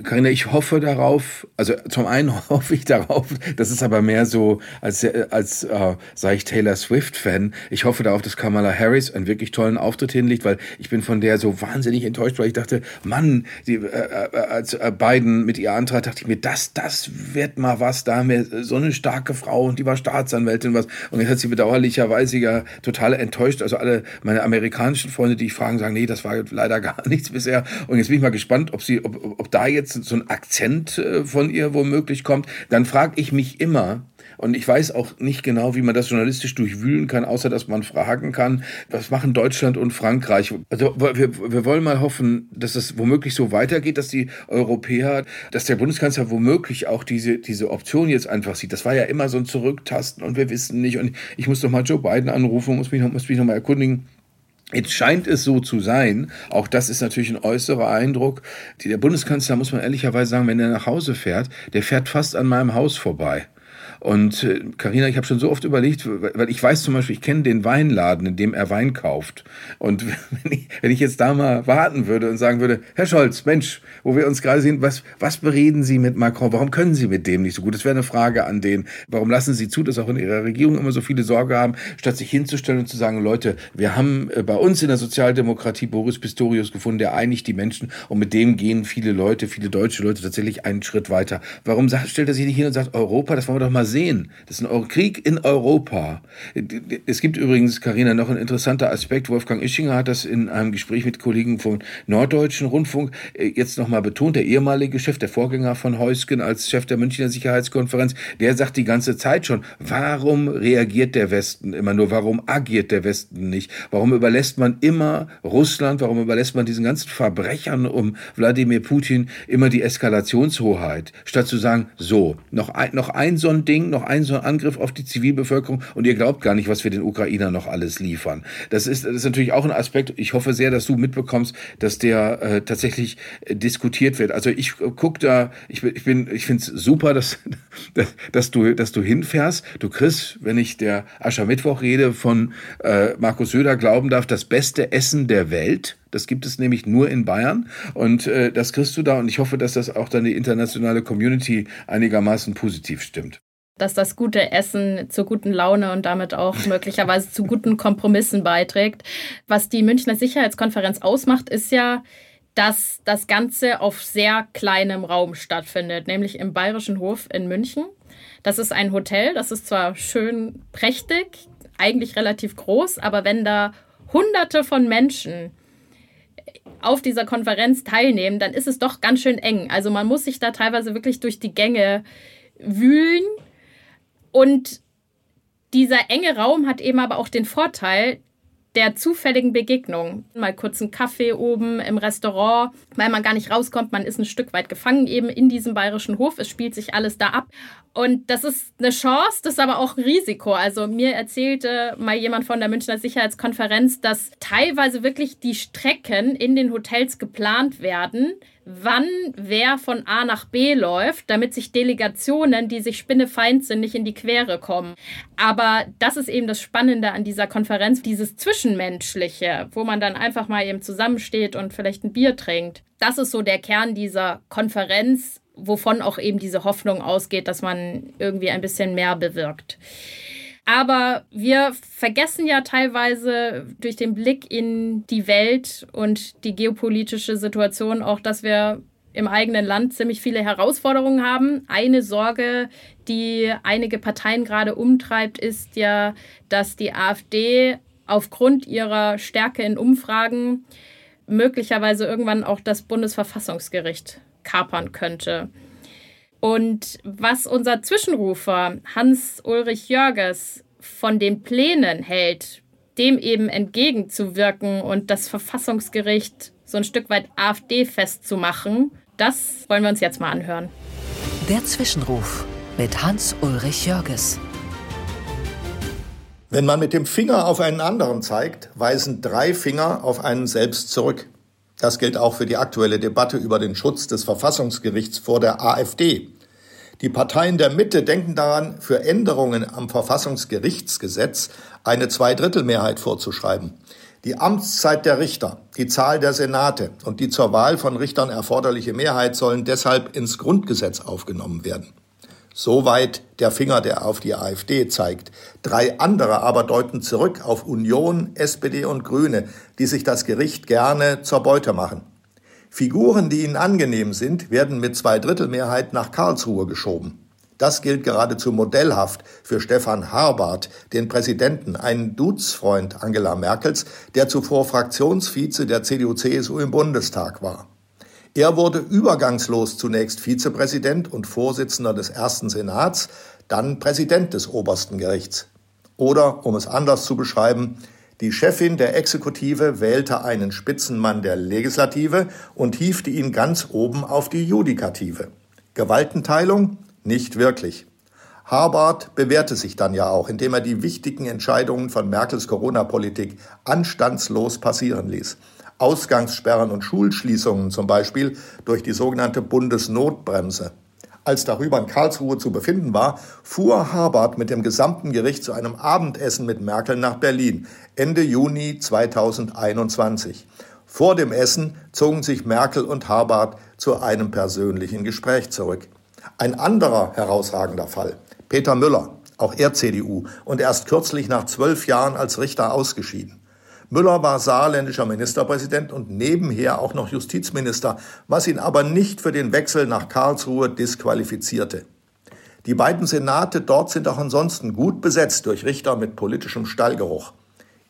Speaker 5: Karina, ich hoffe darauf, also zum einen *laughs* hoffe ich darauf, das ist aber mehr so als, als äh, sage ich Taylor Swift-Fan, ich hoffe darauf, dass Kamala Harris einen wirklich tollen Auftritt hinlegt, weil ich bin von der so wahnsinnig enttäuscht, weil ich dachte, Mann, die, äh, äh, als äh, Biden mit ihr antrat, dachte ich mir, das, das wird mal was, da haben wir so eine starke Frau und die war Staatsanwältin was und jetzt hat sie bedauerlicherweise ja total enttäuscht, also alle meine amerikanischen Freunde, die ich fragen, sagen, nee, das war leider gar *laughs* nichts bisher. Und jetzt bin ich mal gespannt, ob sie, ob, ob da jetzt so ein Akzent äh, von ihr womöglich kommt, dann frage ich mich immer, und ich weiß auch nicht genau, wie man das journalistisch durchwühlen kann, außer dass man fragen kann, was machen Deutschland und Frankreich? Also wir, wir wollen mal hoffen, dass es womöglich so weitergeht, dass die Europäer, dass der Bundeskanzler womöglich auch diese, diese Option jetzt einfach sieht. Das war ja immer so ein Zurücktasten und wir wissen nicht. Und ich muss doch mal Joe Biden anrufen, muss mich muss mich noch mal erkundigen. Jetzt scheint es so zu sein, auch das ist natürlich ein äußerer Eindruck. Der Bundeskanzler, muss man ehrlicherweise sagen, wenn er nach Hause fährt, der fährt fast an meinem Haus vorbei. Und Karina, äh, ich habe schon so oft überlegt, weil ich weiß zum Beispiel, ich kenne den Weinladen, in dem er Wein kauft. Und *laughs* wenn ich, wenn ich jetzt da mal warten würde und sagen würde, Herr Scholz, Mensch, wo wir uns gerade sehen, was, was bereden Sie mit Macron? Warum können Sie mit dem nicht so gut? Das wäre eine Frage an den. Warum lassen Sie zu, dass auch in Ihrer Regierung immer so viele Sorge haben, statt sich hinzustellen und zu sagen, Leute, wir haben äh, bei uns in der Sozialdemokratie Boris Pistorius gefunden, der einigt die Menschen und mit dem gehen viele Leute, viele deutsche Leute tatsächlich einen Schritt weiter. Warum stellt er sich nicht hin und sagt, Europa, das wollen wir doch mal sehen. Das ist ein Krieg in Europa. Es gibt übrigens, Karina, noch ein interessanter Aspekt. Wolfgang Ischinger hat das in einem Gespräch mit Kollegen vom Norddeutschen Rundfunk äh, jetzt nochmal betont. Der ehemalige Chef, der Vorgänger von Heusgen als Chef der Münchner Sicherheitskonferenz, der sagt die ganze Zeit schon, warum reagiert der Westen immer nur? Warum agiert der Westen nicht? Warum überlässt man immer Russland? Warum überlässt man diesen ganzen Verbrechern um Wladimir Putin immer die Eskalationshoheit? Statt zu sagen, so, noch ein, noch ein so ein Ding, Ding, noch ein so ein Angriff auf die Zivilbevölkerung und ihr glaubt gar nicht, was wir den Ukrainern noch alles liefern. Das ist, das ist natürlich auch ein Aspekt. Ich hoffe sehr, dass du mitbekommst, dass der äh, tatsächlich äh, diskutiert wird. Also ich äh, guck da, ich, ich bin, ich finde es super, dass, dass, *laughs* dass, du, dass du hinfährst. Du kriegst, wenn ich der Aschermittwoch rede von äh, Markus Söder glauben darf, das beste Essen der Welt. Das gibt es nämlich nur in Bayern und äh, das kriegst du da und ich hoffe, dass das auch dann die internationale Community einigermaßen positiv stimmt
Speaker 6: dass das gute Essen zur guten Laune und damit auch möglicherweise zu guten Kompromissen beiträgt. Was die Münchner Sicherheitskonferenz ausmacht, ist ja, dass das Ganze auf sehr kleinem Raum stattfindet, nämlich im Bayerischen Hof in München. Das ist ein Hotel, das ist zwar schön prächtig, eigentlich relativ groß, aber wenn da Hunderte von Menschen auf dieser Konferenz teilnehmen, dann ist es doch ganz schön eng. Also man muss sich da teilweise wirklich durch die Gänge wühlen und dieser enge Raum hat eben aber auch den Vorteil der zufälligen Begegnung. Mal kurz einen Kaffee oben im Restaurant, weil man gar nicht rauskommt. Man ist ein Stück weit gefangen eben in diesem bayerischen Hof. Es spielt sich alles da ab. Und das ist eine Chance, das ist aber auch ein Risiko. Also mir erzählte mal jemand von der Münchner Sicherheitskonferenz, dass teilweise wirklich die Strecken in den Hotels geplant werden, wann wer von A nach B läuft, damit sich Delegationen, die sich spinnefeind sind, nicht in die Quere kommen. Aber das ist eben das Spannende an dieser Konferenz, dieses Zwischenmenschliche, wo man dann einfach mal eben zusammensteht und vielleicht ein Bier trinkt. Das ist so der Kern dieser Konferenz, wovon auch eben diese Hoffnung ausgeht, dass man irgendwie ein bisschen mehr bewirkt. Aber wir vergessen ja teilweise durch den Blick in die Welt und die geopolitische Situation auch, dass wir im eigenen Land ziemlich viele Herausforderungen haben. Eine Sorge, die einige Parteien gerade umtreibt, ist ja, dass die AfD aufgrund ihrer Stärke in Umfragen möglicherweise irgendwann auch das Bundesverfassungsgericht kapern könnte. Und was unser Zwischenrufer Hans-Ulrich Jörges von den Plänen hält, dem eben entgegenzuwirken und das Verfassungsgericht so ein Stück weit AfD festzumachen, das wollen wir uns jetzt mal anhören.
Speaker 4: Der Zwischenruf mit Hans-Ulrich Jörges.
Speaker 8: Wenn man mit dem Finger auf einen anderen zeigt, weisen drei Finger auf einen selbst zurück. Das gilt auch für die aktuelle Debatte über den Schutz des Verfassungsgerichts vor der AfD. Die Parteien der Mitte denken daran, für Änderungen am Verfassungsgerichtsgesetz eine Zweidrittelmehrheit vorzuschreiben. Die Amtszeit der Richter, die Zahl der Senate und die zur Wahl von Richtern erforderliche Mehrheit sollen deshalb ins Grundgesetz aufgenommen werden. Soweit der Finger, der auf die AfD zeigt. Drei andere aber deuten zurück auf Union, SPD und Grüne, die sich das Gericht gerne zur Beute machen. Figuren, die ihnen angenehm sind, werden mit Zweidrittelmehrheit nach Karlsruhe geschoben. Das gilt geradezu modellhaft für Stefan Harbart, den Präsidenten, einen Duzfreund Angela Merkels, der zuvor Fraktionsvize der CDU-CSU im Bundestag war. Er wurde übergangslos zunächst Vizepräsident und Vorsitzender des ersten Senats, dann Präsident des obersten Gerichts. Oder, um es anders zu beschreiben, die Chefin der Exekutive wählte einen Spitzenmann der Legislative und hiefte ihn ganz oben auf die Judikative. Gewaltenteilung? Nicht wirklich. Harbart bewährte sich dann ja auch, indem er die wichtigen Entscheidungen von Merkels Corona-Politik anstandslos passieren ließ. Ausgangssperren und Schulschließungen zum Beispiel durch die sogenannte Bundesnotbremse. Als darüber in Karlsruhe zu befinden war, fuhr Harbart mit dem gesamten Gericht zu einem Abendessen mit Merkel nach Berlin, Ende Juni 2021. Vor dem Essen zogen sich Merkel und Harbart zu einem persönlichen Gespräch zurück. Ein anderer herausragender Fall, Peter Müller, auch er CDU und erst kürzlich nach zwölf Jahren als Richter ausgeschieden. Müller war saarländischer Ministerpräsident und nebenher auch noch Justizminister, was ihn aber nicht für den Wechsel nach Karlsruhe disqualifizierte. Die beiden Senate dort sind auch ansonsten gut besetzt durch Richter mit politischem Stallgeruch.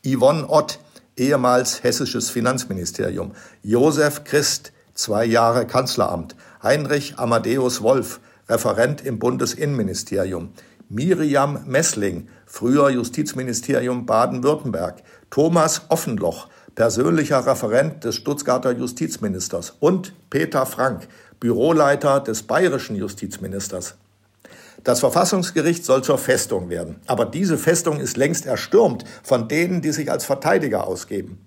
Speaker 8: Yvonne Ott, ehemals hessisches Finanzministerium, Josef Christ, zwei Jahre Kanzleramt, Heinrich Amadeus Wolf, Referent im Bundesinnenministerium, Miriam Messling, früher Justizministerium Baden-Württemberg, Thomas Offenloch, persönlicher Referent des Stuttgarter Justizministers und Peter Frank, Büroleiter des bayerischen Justizministers. Das Verfassungsgericht soll zur Festung werden, aber diese Festung ist längst erstürmt von denen, die sich als Verteidiger ausgeben.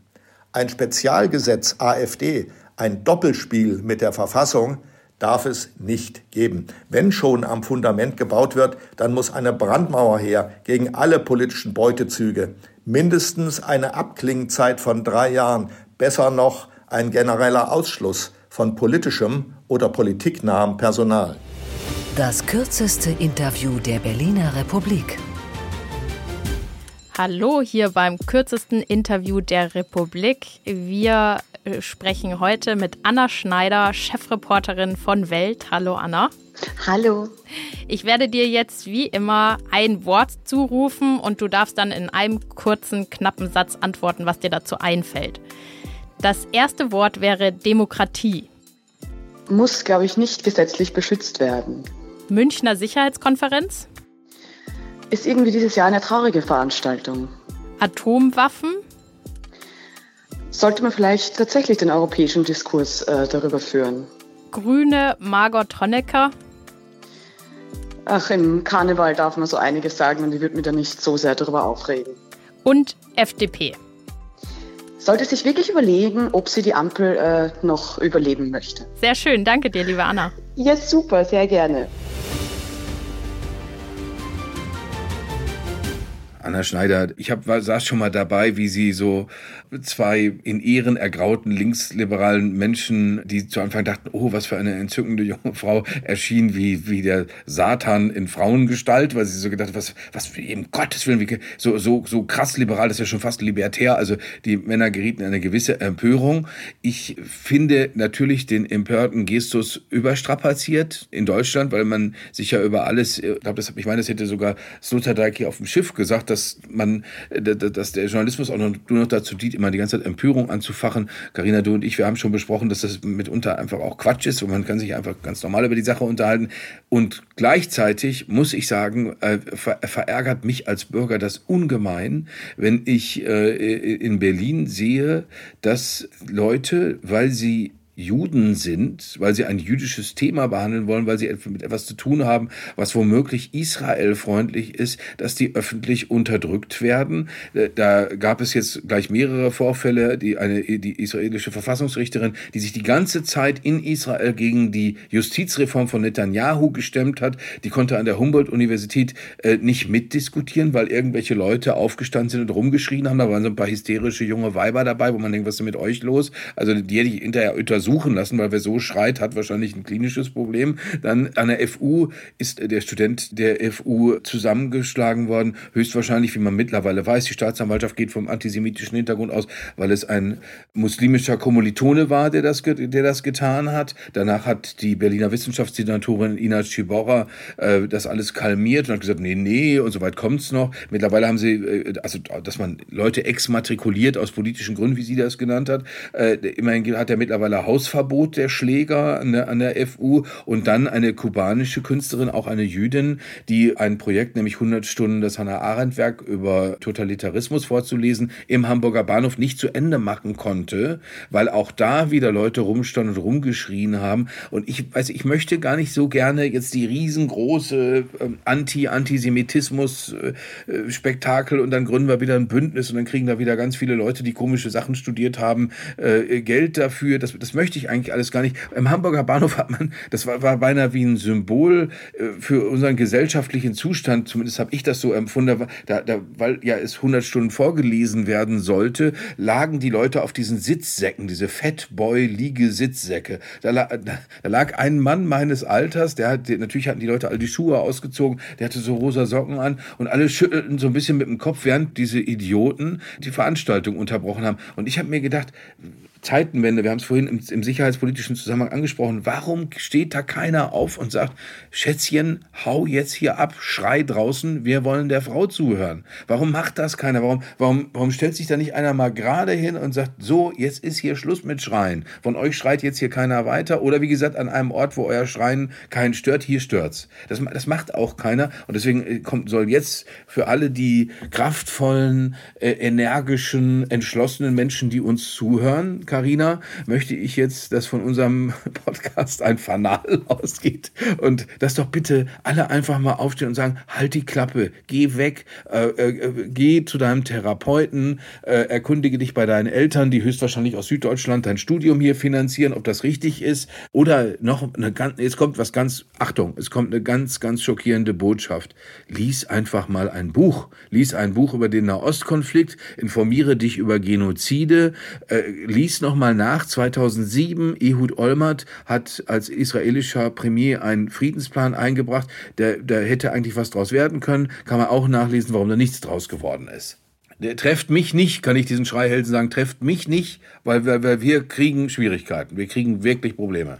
Speaker 8: Ein Spezialgesetz AfD, ein Doppelspiel mit der Verfassung, darf es nicht geben. Wenn schon am Fundament gebaut wird, dann muss eine Brandmauer her gegen alle politischen Beutezüge. Mindestens eine Abklingzeit von drei Jahren, besser noch ein genereller Ausschluss von politischem oder politiknahem Personal.
Speaker 4: Das kürzeste Interview der Berliner Republik.
Speaker 6: Hallo hier beim kürzesten Interview der Republik. Wir äh, sprechen heute mit Anna Schneider, Chefreporterin von Welt. Hallo Anna.
Speaker 9: Hallo.
Speaker 6: Ich werde dir jetzt wie immer ein Wort zurufen und du darfst dann in einem kurzen, knappen Satz antworten, was dir dazu einfällt. Das erste Wort wäre Demokratie.
Speaker 9: Muss, glaube ich, nicht gesetzlich beschützt werden.
Speaker 6: Münchner Sicherheitskonferenz?
Speaker 9: ist irgendwie dieses Jahr eine traurige Veranstaltung.
Speaker 6: Atomwaffen?
Speaker 9: Sollte man vielleicht tatsächlich den europäischen Diskurs äh, darüber führen.
Speaker 6: Grüne Margot Honecker?
Speaker 9: Ach, im Karneval darf man so einiges sagen und ich würde mich da nicht so sehr darüber aufregen.
Speaker 6: Und FDP?
Speaker 9: Sollte sich wirklich überlegen, ob sie die Ampel äh, noch überleben möchte.
Speaker 6: Sehr schön, danke dir, liebe Anna.
Speaker 9: Ja, super, sehr gerne.
Speaker 5: Anna Schneider, ich hab, war, saß schon mal dabei, wie sie so zwei in Ehren ergrauten linksliberalen Menschen, die zu Anfang dachten, oh, was für eine entzückende junge Frau, erschien wie, wie der Satan in Frauengestalt, weil sie so gedacht was, was für eben Gottes Willen, wie, so, so, so krass liberal, das ist ja schon fast libertär, also die Männer gerieten in eine gewisse Empörung. Ich finde natürlich den empörten Gestus überstrapaziert in Deutschland, weil man sich ja über alles, ich glaube, ich meine, das hätte sogar Sloterdijk hier auf dem Schiff gesagt, dass man, dass der Journalismus auch nur noch dazu dient, immer die ganze Zeit Empörung anzufachen. Karina, du und ich, wir haben schon besprochen, dass das mitunter einfach auch Quatsch ist und man kann sich einfach ganz normal über die Sache unterhalten. Und gleichzeitig muss ich sagen, äh, ver verärgert mich als Bürger das ungemein, wenn ich äh, in Berlin sehe, dass Leute, weil sie Juden sind, weil sie ein jüdisches Thema behandeln wollen, weil sie mit etwas zu tun haben, was womöglich israelfreundlich ist, dass die öffentlich unterdrückt werden. Äh, da gab es jetzt gleich mehrere Vorfälle, die eine die israelische Verfassungsrichterin, die sich die ganze Zeit in Israel gegen die Justizreform von Netanyahu gestemmt hat, die konnte an der Humboldt-Universität äh, nicht mitdiskutieren, weil irgendwelche Leute aufgestanden sind und rumgeschrien haben. Da waren so ein paar hysterische junge Weiber dabei, wo man denkt, was ist denn mit euch los? Also die hätte ich hinterher untersuchen lassen, weil wer so schreit, hat wahrscheinlich ein klinisches Problem. Dann an der FU ist der Student der FU zusammengeschlagen worden, höchstwahrscheinlich, wie man mittlerweile weiß. Die Staatsanwaltschaft geht vom antisemitischen Hintergrund aus, weil es ein muslimischer Kommilitone war, der das, der das getan hat. Danach hat die Berliner Wissenschaftssenatorin Ina Ciborra äh, das alles kalmiert und hat gesagt, nee, nee, und so weit kommt's noch. Mittlerweile haben sie, äh, also dass man Leute exmatrikuliert aus politischen Gründen, wie sie das genannt hat. Äh, immerhin hat er mittlerweile Hausverbot der Schläger an der, an der FU und dann eine kubanische Künstlerin, auch eine Jüdin, die ein Projekt, nämlich 100 Stunden das Hannah Arendt Werk über Totalitarismus vorzulesen, im Hamburger Bahnhof nicht zu Ende machen konnte, weil auch da wieder Leute rumstanden und rumgeschrien haben. Und ich weiß, ich möchte gar nicht so gerne jetzt die riesengroße ähm, Anti-Antisemitismus-Spektakel und dann gründen wir wieder ein Bündnis und dann kriegen da wieder ganz viele Leute, die komische Sachen studiert haben, äh, Geld dafür. Das, das möchte ich eigentlich alles gar nicht. Im Hamburger Bahnhof hat man, das war, war beinahe wie ein Symbol äh, für unseren gesellschaftlichen Zustand, zumindest habe ich das so empfunden, da, da, weil ja es 100 Stunden vorgelesen werden sollte, lagen die Leute auf diesen Sitzsäcken, diese Fatboy-Liege-Sitzsäcke. Da, da, da, lag ein Mann meines Alters, der hat, natürlich hatten die Leute alle die Schuhe ausgezogen, der hatte so rosa Socken an und alle schüttelten so ein bisschen mit dem Kopf, während diese Idioten die Veranstaltung unterbrochen haben. Und ich habe mir gedacht, Zeitenwende, wir haben es vorhin im, im, sicherheitspolitischen Zusammenhang angesprochen, warum steht da keiner auf und sagt, Schätzchen, hau jetzt hier ab, schrei draußen, wir wollen der Frau zuhören. Warum macht das keiner? Warum, warum, warum stellt sich da nicht einer mal gerade hin und sagt, so, jetzt ist hier Schluss mit Schreien. Von euch schreit jetzt hier keiner weiter. Oder wie gesagt, an einem Ort, wo euer Schreien keinen stört, hier stört's. Das, das macht auch keiner. Und deswegen äh, kommt, soll jetzt für alle die kraftvollen, äh, energischen, entschlossenen Menschen, die uns zuhören, Karina, möchte ich jetzt, dass von unserem *laughs* Podcast ein Fanal *laughs* ausgeht. Und dass doch bitte alle einfach mal aufstehen und sagen, halt die Klappe, geh weg, äh, äh, geh zu deinem Therapeuten, äh, erkundige dich bei deinen Eltern, die höchstwahrscheinlich aus Süddeutschland dein Studium hier finanzieren, ob das richtig ist. Oder noch eine ganz, jetzt kommt was ganz, Achtung, es kommt eine ganz, ganz schockierende Botschaft. Lies einfach mal ein Buch, lies ein Buch über den Nahostkonflikt, informiere dich über Genozide, äh, lies noch mal nach. 2007, Ehud Olmert hat als israelischer Premier einen Friedensplan eingebracht. Da, da hätte eigentlich was draus werden können. Kann man auch nachlesen, warum da nichts draus geworden ist. Der trefft mich nicht, kann ich diesen Schreihelden sagen, trefft mich nicht, weil, weil, weil wir kriegen Schwierigkeiten. Wir kriegen wirklich Probleme.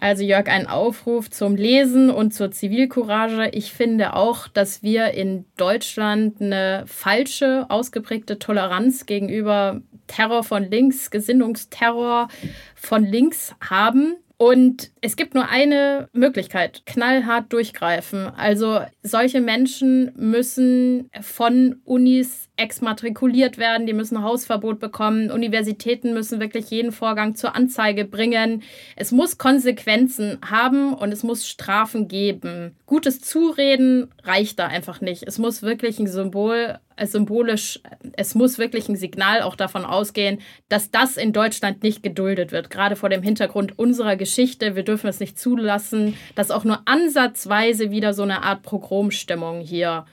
Speaker 6: Also Jörg, ein Aufruf zum Lesen und zur Zivilcourage. Ich finde auch, dass wir in Deutschland eine falsche, ausgeprägte Toleranz gegenüber Terror von links, Gesinnungsterror von links haben. Und es gibt nur eine Möglichkeit, knallhart durchgreifen. Also solche Menschen müssen von Unis exmatrikuliert werden, die müssen Hausverbot bekommen, Universitäten müssen wirklich jeden Vorgang zur Anzeige bringen. Es muss Konsequenzen haben und es muss Strafen geben. Gutes Zureden reicht da einfach nicht. Es muss wirklich ein Symbol, äh, symbolisch, es muss wirklich ein Signal auch davon ausgehen, dass das in Deutschland nicht geduldet wird, gerade vor dem Hintergrund unserer Geschichte. Wir dürfen es nicht zulassen, dass auch nur ansatzweise wieder so eine Art Pogromstimmung hier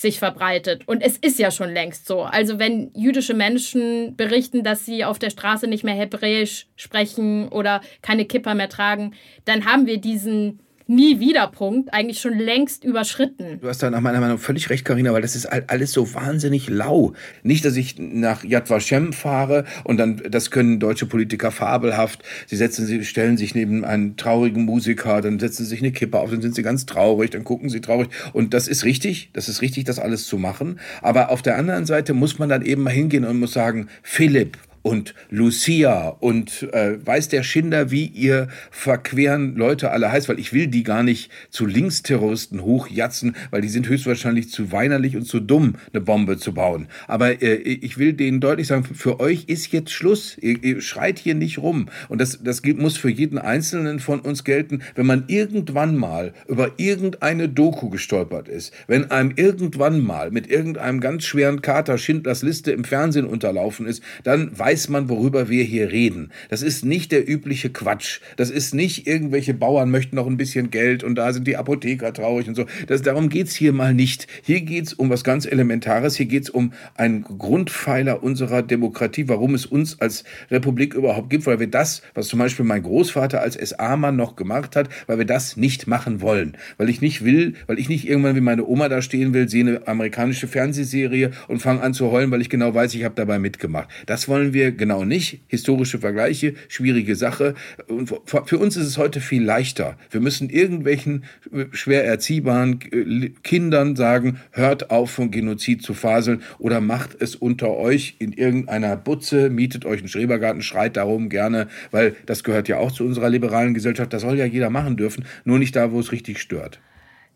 Speaker 6: sich verbreitet. Und es ist ja schon längst so. Also wenn jüdische Menschen berichten, dass sie auf der Straße nicht mehr Hebräisch sprechen oder keine Kipper mehr tragen, dann haben wir diesen nie wieder Punkt eigentlich schon längst überschritten.
Speaker 5: Du hast da nach meiner Meinung völlig recht, Karina, weil das ist alles so wahnsinnig lau. Nicht, dass ich nach Yad Vashem fahre und dann, das können deutsche Politiker fabelhaft. Sie setzen, sie stellen sich neben einen traurigen Musiker, dann setzen sie sich eine Kippe auf, dann sind sie ganz traurig, dann gucken sie traurig. Und das ist richtig, das ist richtig, das alles zu machen. Aber auf der anderen Seite muss man dann eben mal hingehen und muss sagen, Philipp, und Lucia und äh, weiß der Schinder, wie ihr verqueren Leute alle heißt, weil ich will die gar nicht zu Linksterroristen hochjatzen, weil die sind höchstwahrscheinlich zu weinerlich und zu dumm, eine Bombe zu bauen. Aber äh, ich will denen deutlich sagen, für euch ist jetzt Schluss. Ihr, ihr schreit hier nicht rum. Und das, das muss für jeden Einzelnen von uns gelten, wenn man irgendwann mal über irgendeine Doku gestolpert ist, wenn einem irgendwann mal mit irgendeinem ganz schweren Kater Schindlers Liste im Fernsehen unterlaufen ist, dann weiß man, worüber wir hier reden. Das ist nicht der übliche Quatsch. Das ist nicht irgendwelche Bauern möchten noch ein bisschen Geld und da sind die Apotheker traurig und so. Das, darum geht's hier mal nicht. Hier geht's um was ganz Elementares. Hier geht's um einen Grundpfeiler unserer Demokratie, warum es uns als Republik überhaupt gibt, weil wir das, was zum Beispiel mein Großvater als SA-Mann noch gemacht hat, weil wir das nicht machen wollen. Weil ich nicht will, weil ich nicht irgendwann wie meine Oma da stehen will, sehe eine amerikanische Fernsehserie und fange an zu heulen, weil ich genau weiß, ich habe dabei mitgemacht. Das wollen wir genau nicht. Historische Vergleiche, schwierige Sache. Und für uns ist es heute viel leichter. Wir müssen irgendwelchen schwer erziehbaren äh, Kindern sagen, hört auf von Genozid zu faseln oder macht es unter euch in irgendeiner Butze, mietet euch einen Schrebergarten, schreit darum gerne, weil das gehört ja auch zu unserer liberalen Gesellschaft. Das soll ja jeder machen dürfen, nur nicht da, wo es richtig stört.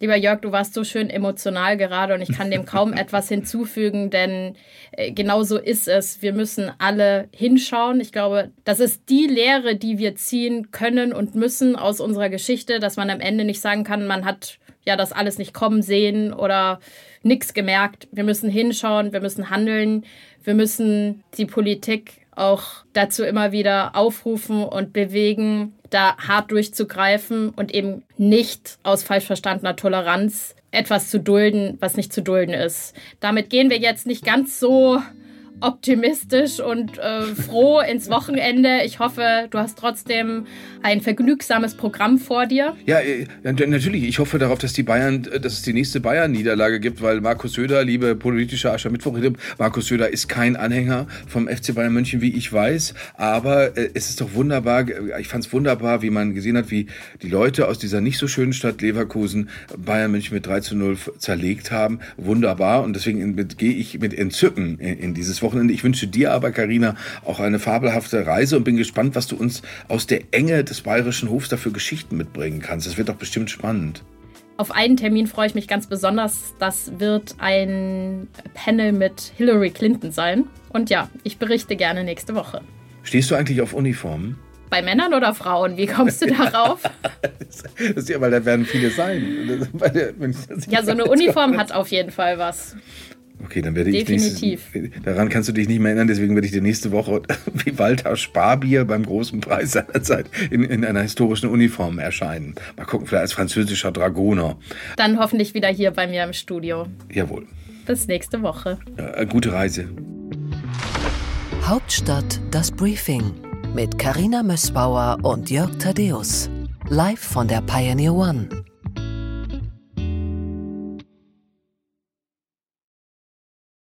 Speaker 6: Lieber Jörg, du warst so schön emotional gerade und ich kann dem kaum *laughs* etwas hinzufügen, denn äh, genau so ist es. Wir müssen alle hinschauen. Ich glaube, das ist die Lehre, die wir ziehen können und müssen aus unserer Geschichte, dass man am Ende nicht sagen kann, man hat ja das alles nicht kommen sehen oder nichts gemerkt. Wir müssen hinschauen, wir müssen handeln, wir müssen die Politik auch dazu immer wieder aufrufen und bewegen, da hart durchzugreifen und eben nicht aus falsch verstandener Toleranz etwas zu dulden, was nicht zu dulden ist. Damit gehen wir jetzt nicht ganz so optimistisch und äh, froh ins Wochenende. Ich hoffe, du hast trotzdem ein vergnügsames Programm vor dir.
Speaker 5: Ja, äh, natürlich. Ich hoffe darauf, dass die Bayern, äh, dass es die nächste Bayern-Niederlage gibt, weil Markus Söder, liebe politische Aschermittwoch, Markus Söder ist kein Anhänger vom FC Bayern München, wie ich weiß. Aber äh, es ist doch wunderbar. Ich fand es wunderbar, wie man gesehen hat, wie die Leute aus dieser nicht so schönen Stadt Leverkusen Bayern München mit 3 zu 0 zerlegt haben. Wunderbar. Und deswegen gehe ich mit Entzücken in, in dieses Wochenende. Ich wünsche dir aber, Karina, auch eine fabelhafte Reise und bin gespannt, was du uns aus der Enge des Bayerischen Hofs dafür Geschichten mitbringen kannst. Das wird doch bestimmt spannend.
Speaker 6: Auf einen Termin freue ich mich ganz besonders. Das wird ein Panel mit Hillary Clinton sein. Und ja, ich berichte gerne nächste Woche.
Speaker 5: Stehst du eigentlich auf Uniformen?
Speaker 6: Bei Männern oder Frauen? Wie kommst du darauf? *laughs*
Speaker 5: das ist ja, weil da werden viele sein.
Speaker 6: ja, so eine Uniform hat auf jeden Fall was.
Speaker 5: Okay, dann werde ich
Speaker 6: Definitiv.
Speaker 5: Nächstes, daran kannst du dich nicht mehr erinnern, deswegen werde ich dir nächste Woche *laughs* wie Walter Sparbier beim großen Preis seiner Zeit in, in einer historischen Uniform erscheinen. Mal gucken, vielleicht als französischer Dragoner.
Speaker 6: Dann hoffentlich wieder hier bei mir im Studio.
Speaker 5: Jawohl.
Speaker 6: Bis nächste Woche.
Speaker 5: Ja, gute Reise.
Speaker 4: Hauptstadt das Briefing mit Karina Mössbauer und Jörg Thaddeus. Live von der Pioneer One.